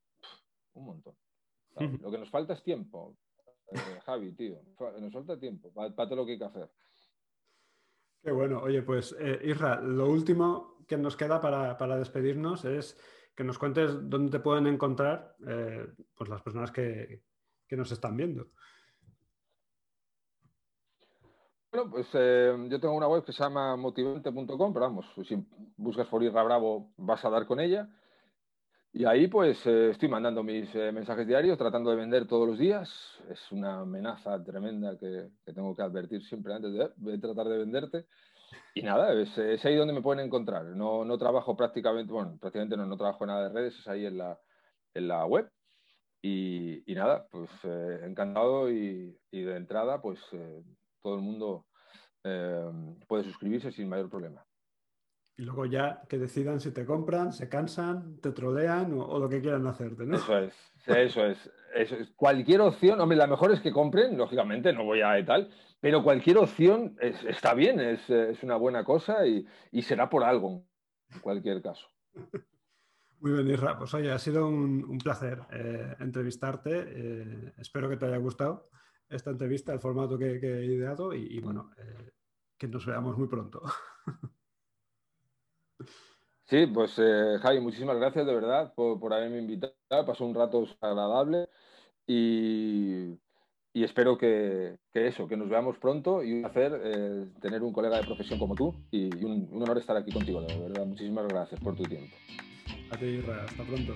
Speaker 2: un montón. Lo que nos falta es tiempo, eh, Javi, tío, nos falta tiempo para, todo lo que hay que hacer.
Speaker 1: Qué bueno. Oye, pues eh, Isra, lo último que nos queda para, despedirnos es que nos cuentes dónde te pueden encontrar eh, pues las personas que, que nos están viendo.
Speaker 2: Bueno, pues eh, yo tengo una web que se llama motivante.com, pero vamos, si buscas por Irra Bravo vas a dar con ella. Y ahí pues eh, estoy mandando mis eh, mensajes diarios, tratando de vender todos los días. Es una amenaza tremenda que, tengo que advertir siempre antes de, tratar de venderte. Y nada, es, ahí donde me pueden encontrar. No, no trabajo prácticamente, bueno, prácticamente no, no trabajo nada de redes, es ahí en la, en la web. Y, nada, pues encantado y, de entrada, pues todo el mundo eh, puede suscribirse sin mayor problema.
Speaker 1: Y luego ya que decidan si te compran, se cansan, te trolean o, lo que quieran hacerte, ¿no?
Speaker 2: Eso es, eso es, eso es. Cualquier opción, hombre, la mejor es que compren, lógicamente, no voy a tal, pero cualquier opción está bien, es, una buena cosa y, y será por algo, en cualquier caso.
Speaker 1: Muy bien, Isra. Pues oye, ha sido un, placer eh, entrevistarte. Eh, espero que te haya gustado esta entrevista, el formato que, he ideado y, bueno, eh, que nos veamos muy pronto.
Speaker 2: Sí, pues Javi, muchísimas gracias de verdad por, haberme invitado. Pasó un rato agradable y, espero que, eso, que nos veamos pronto y un placer tener un colega de profesión como tú y, un, un honor estar aquí contigo, de verdad. Muchísimas gracias por tu tiempo.
Speaker 1: A ti, Hasta pronto.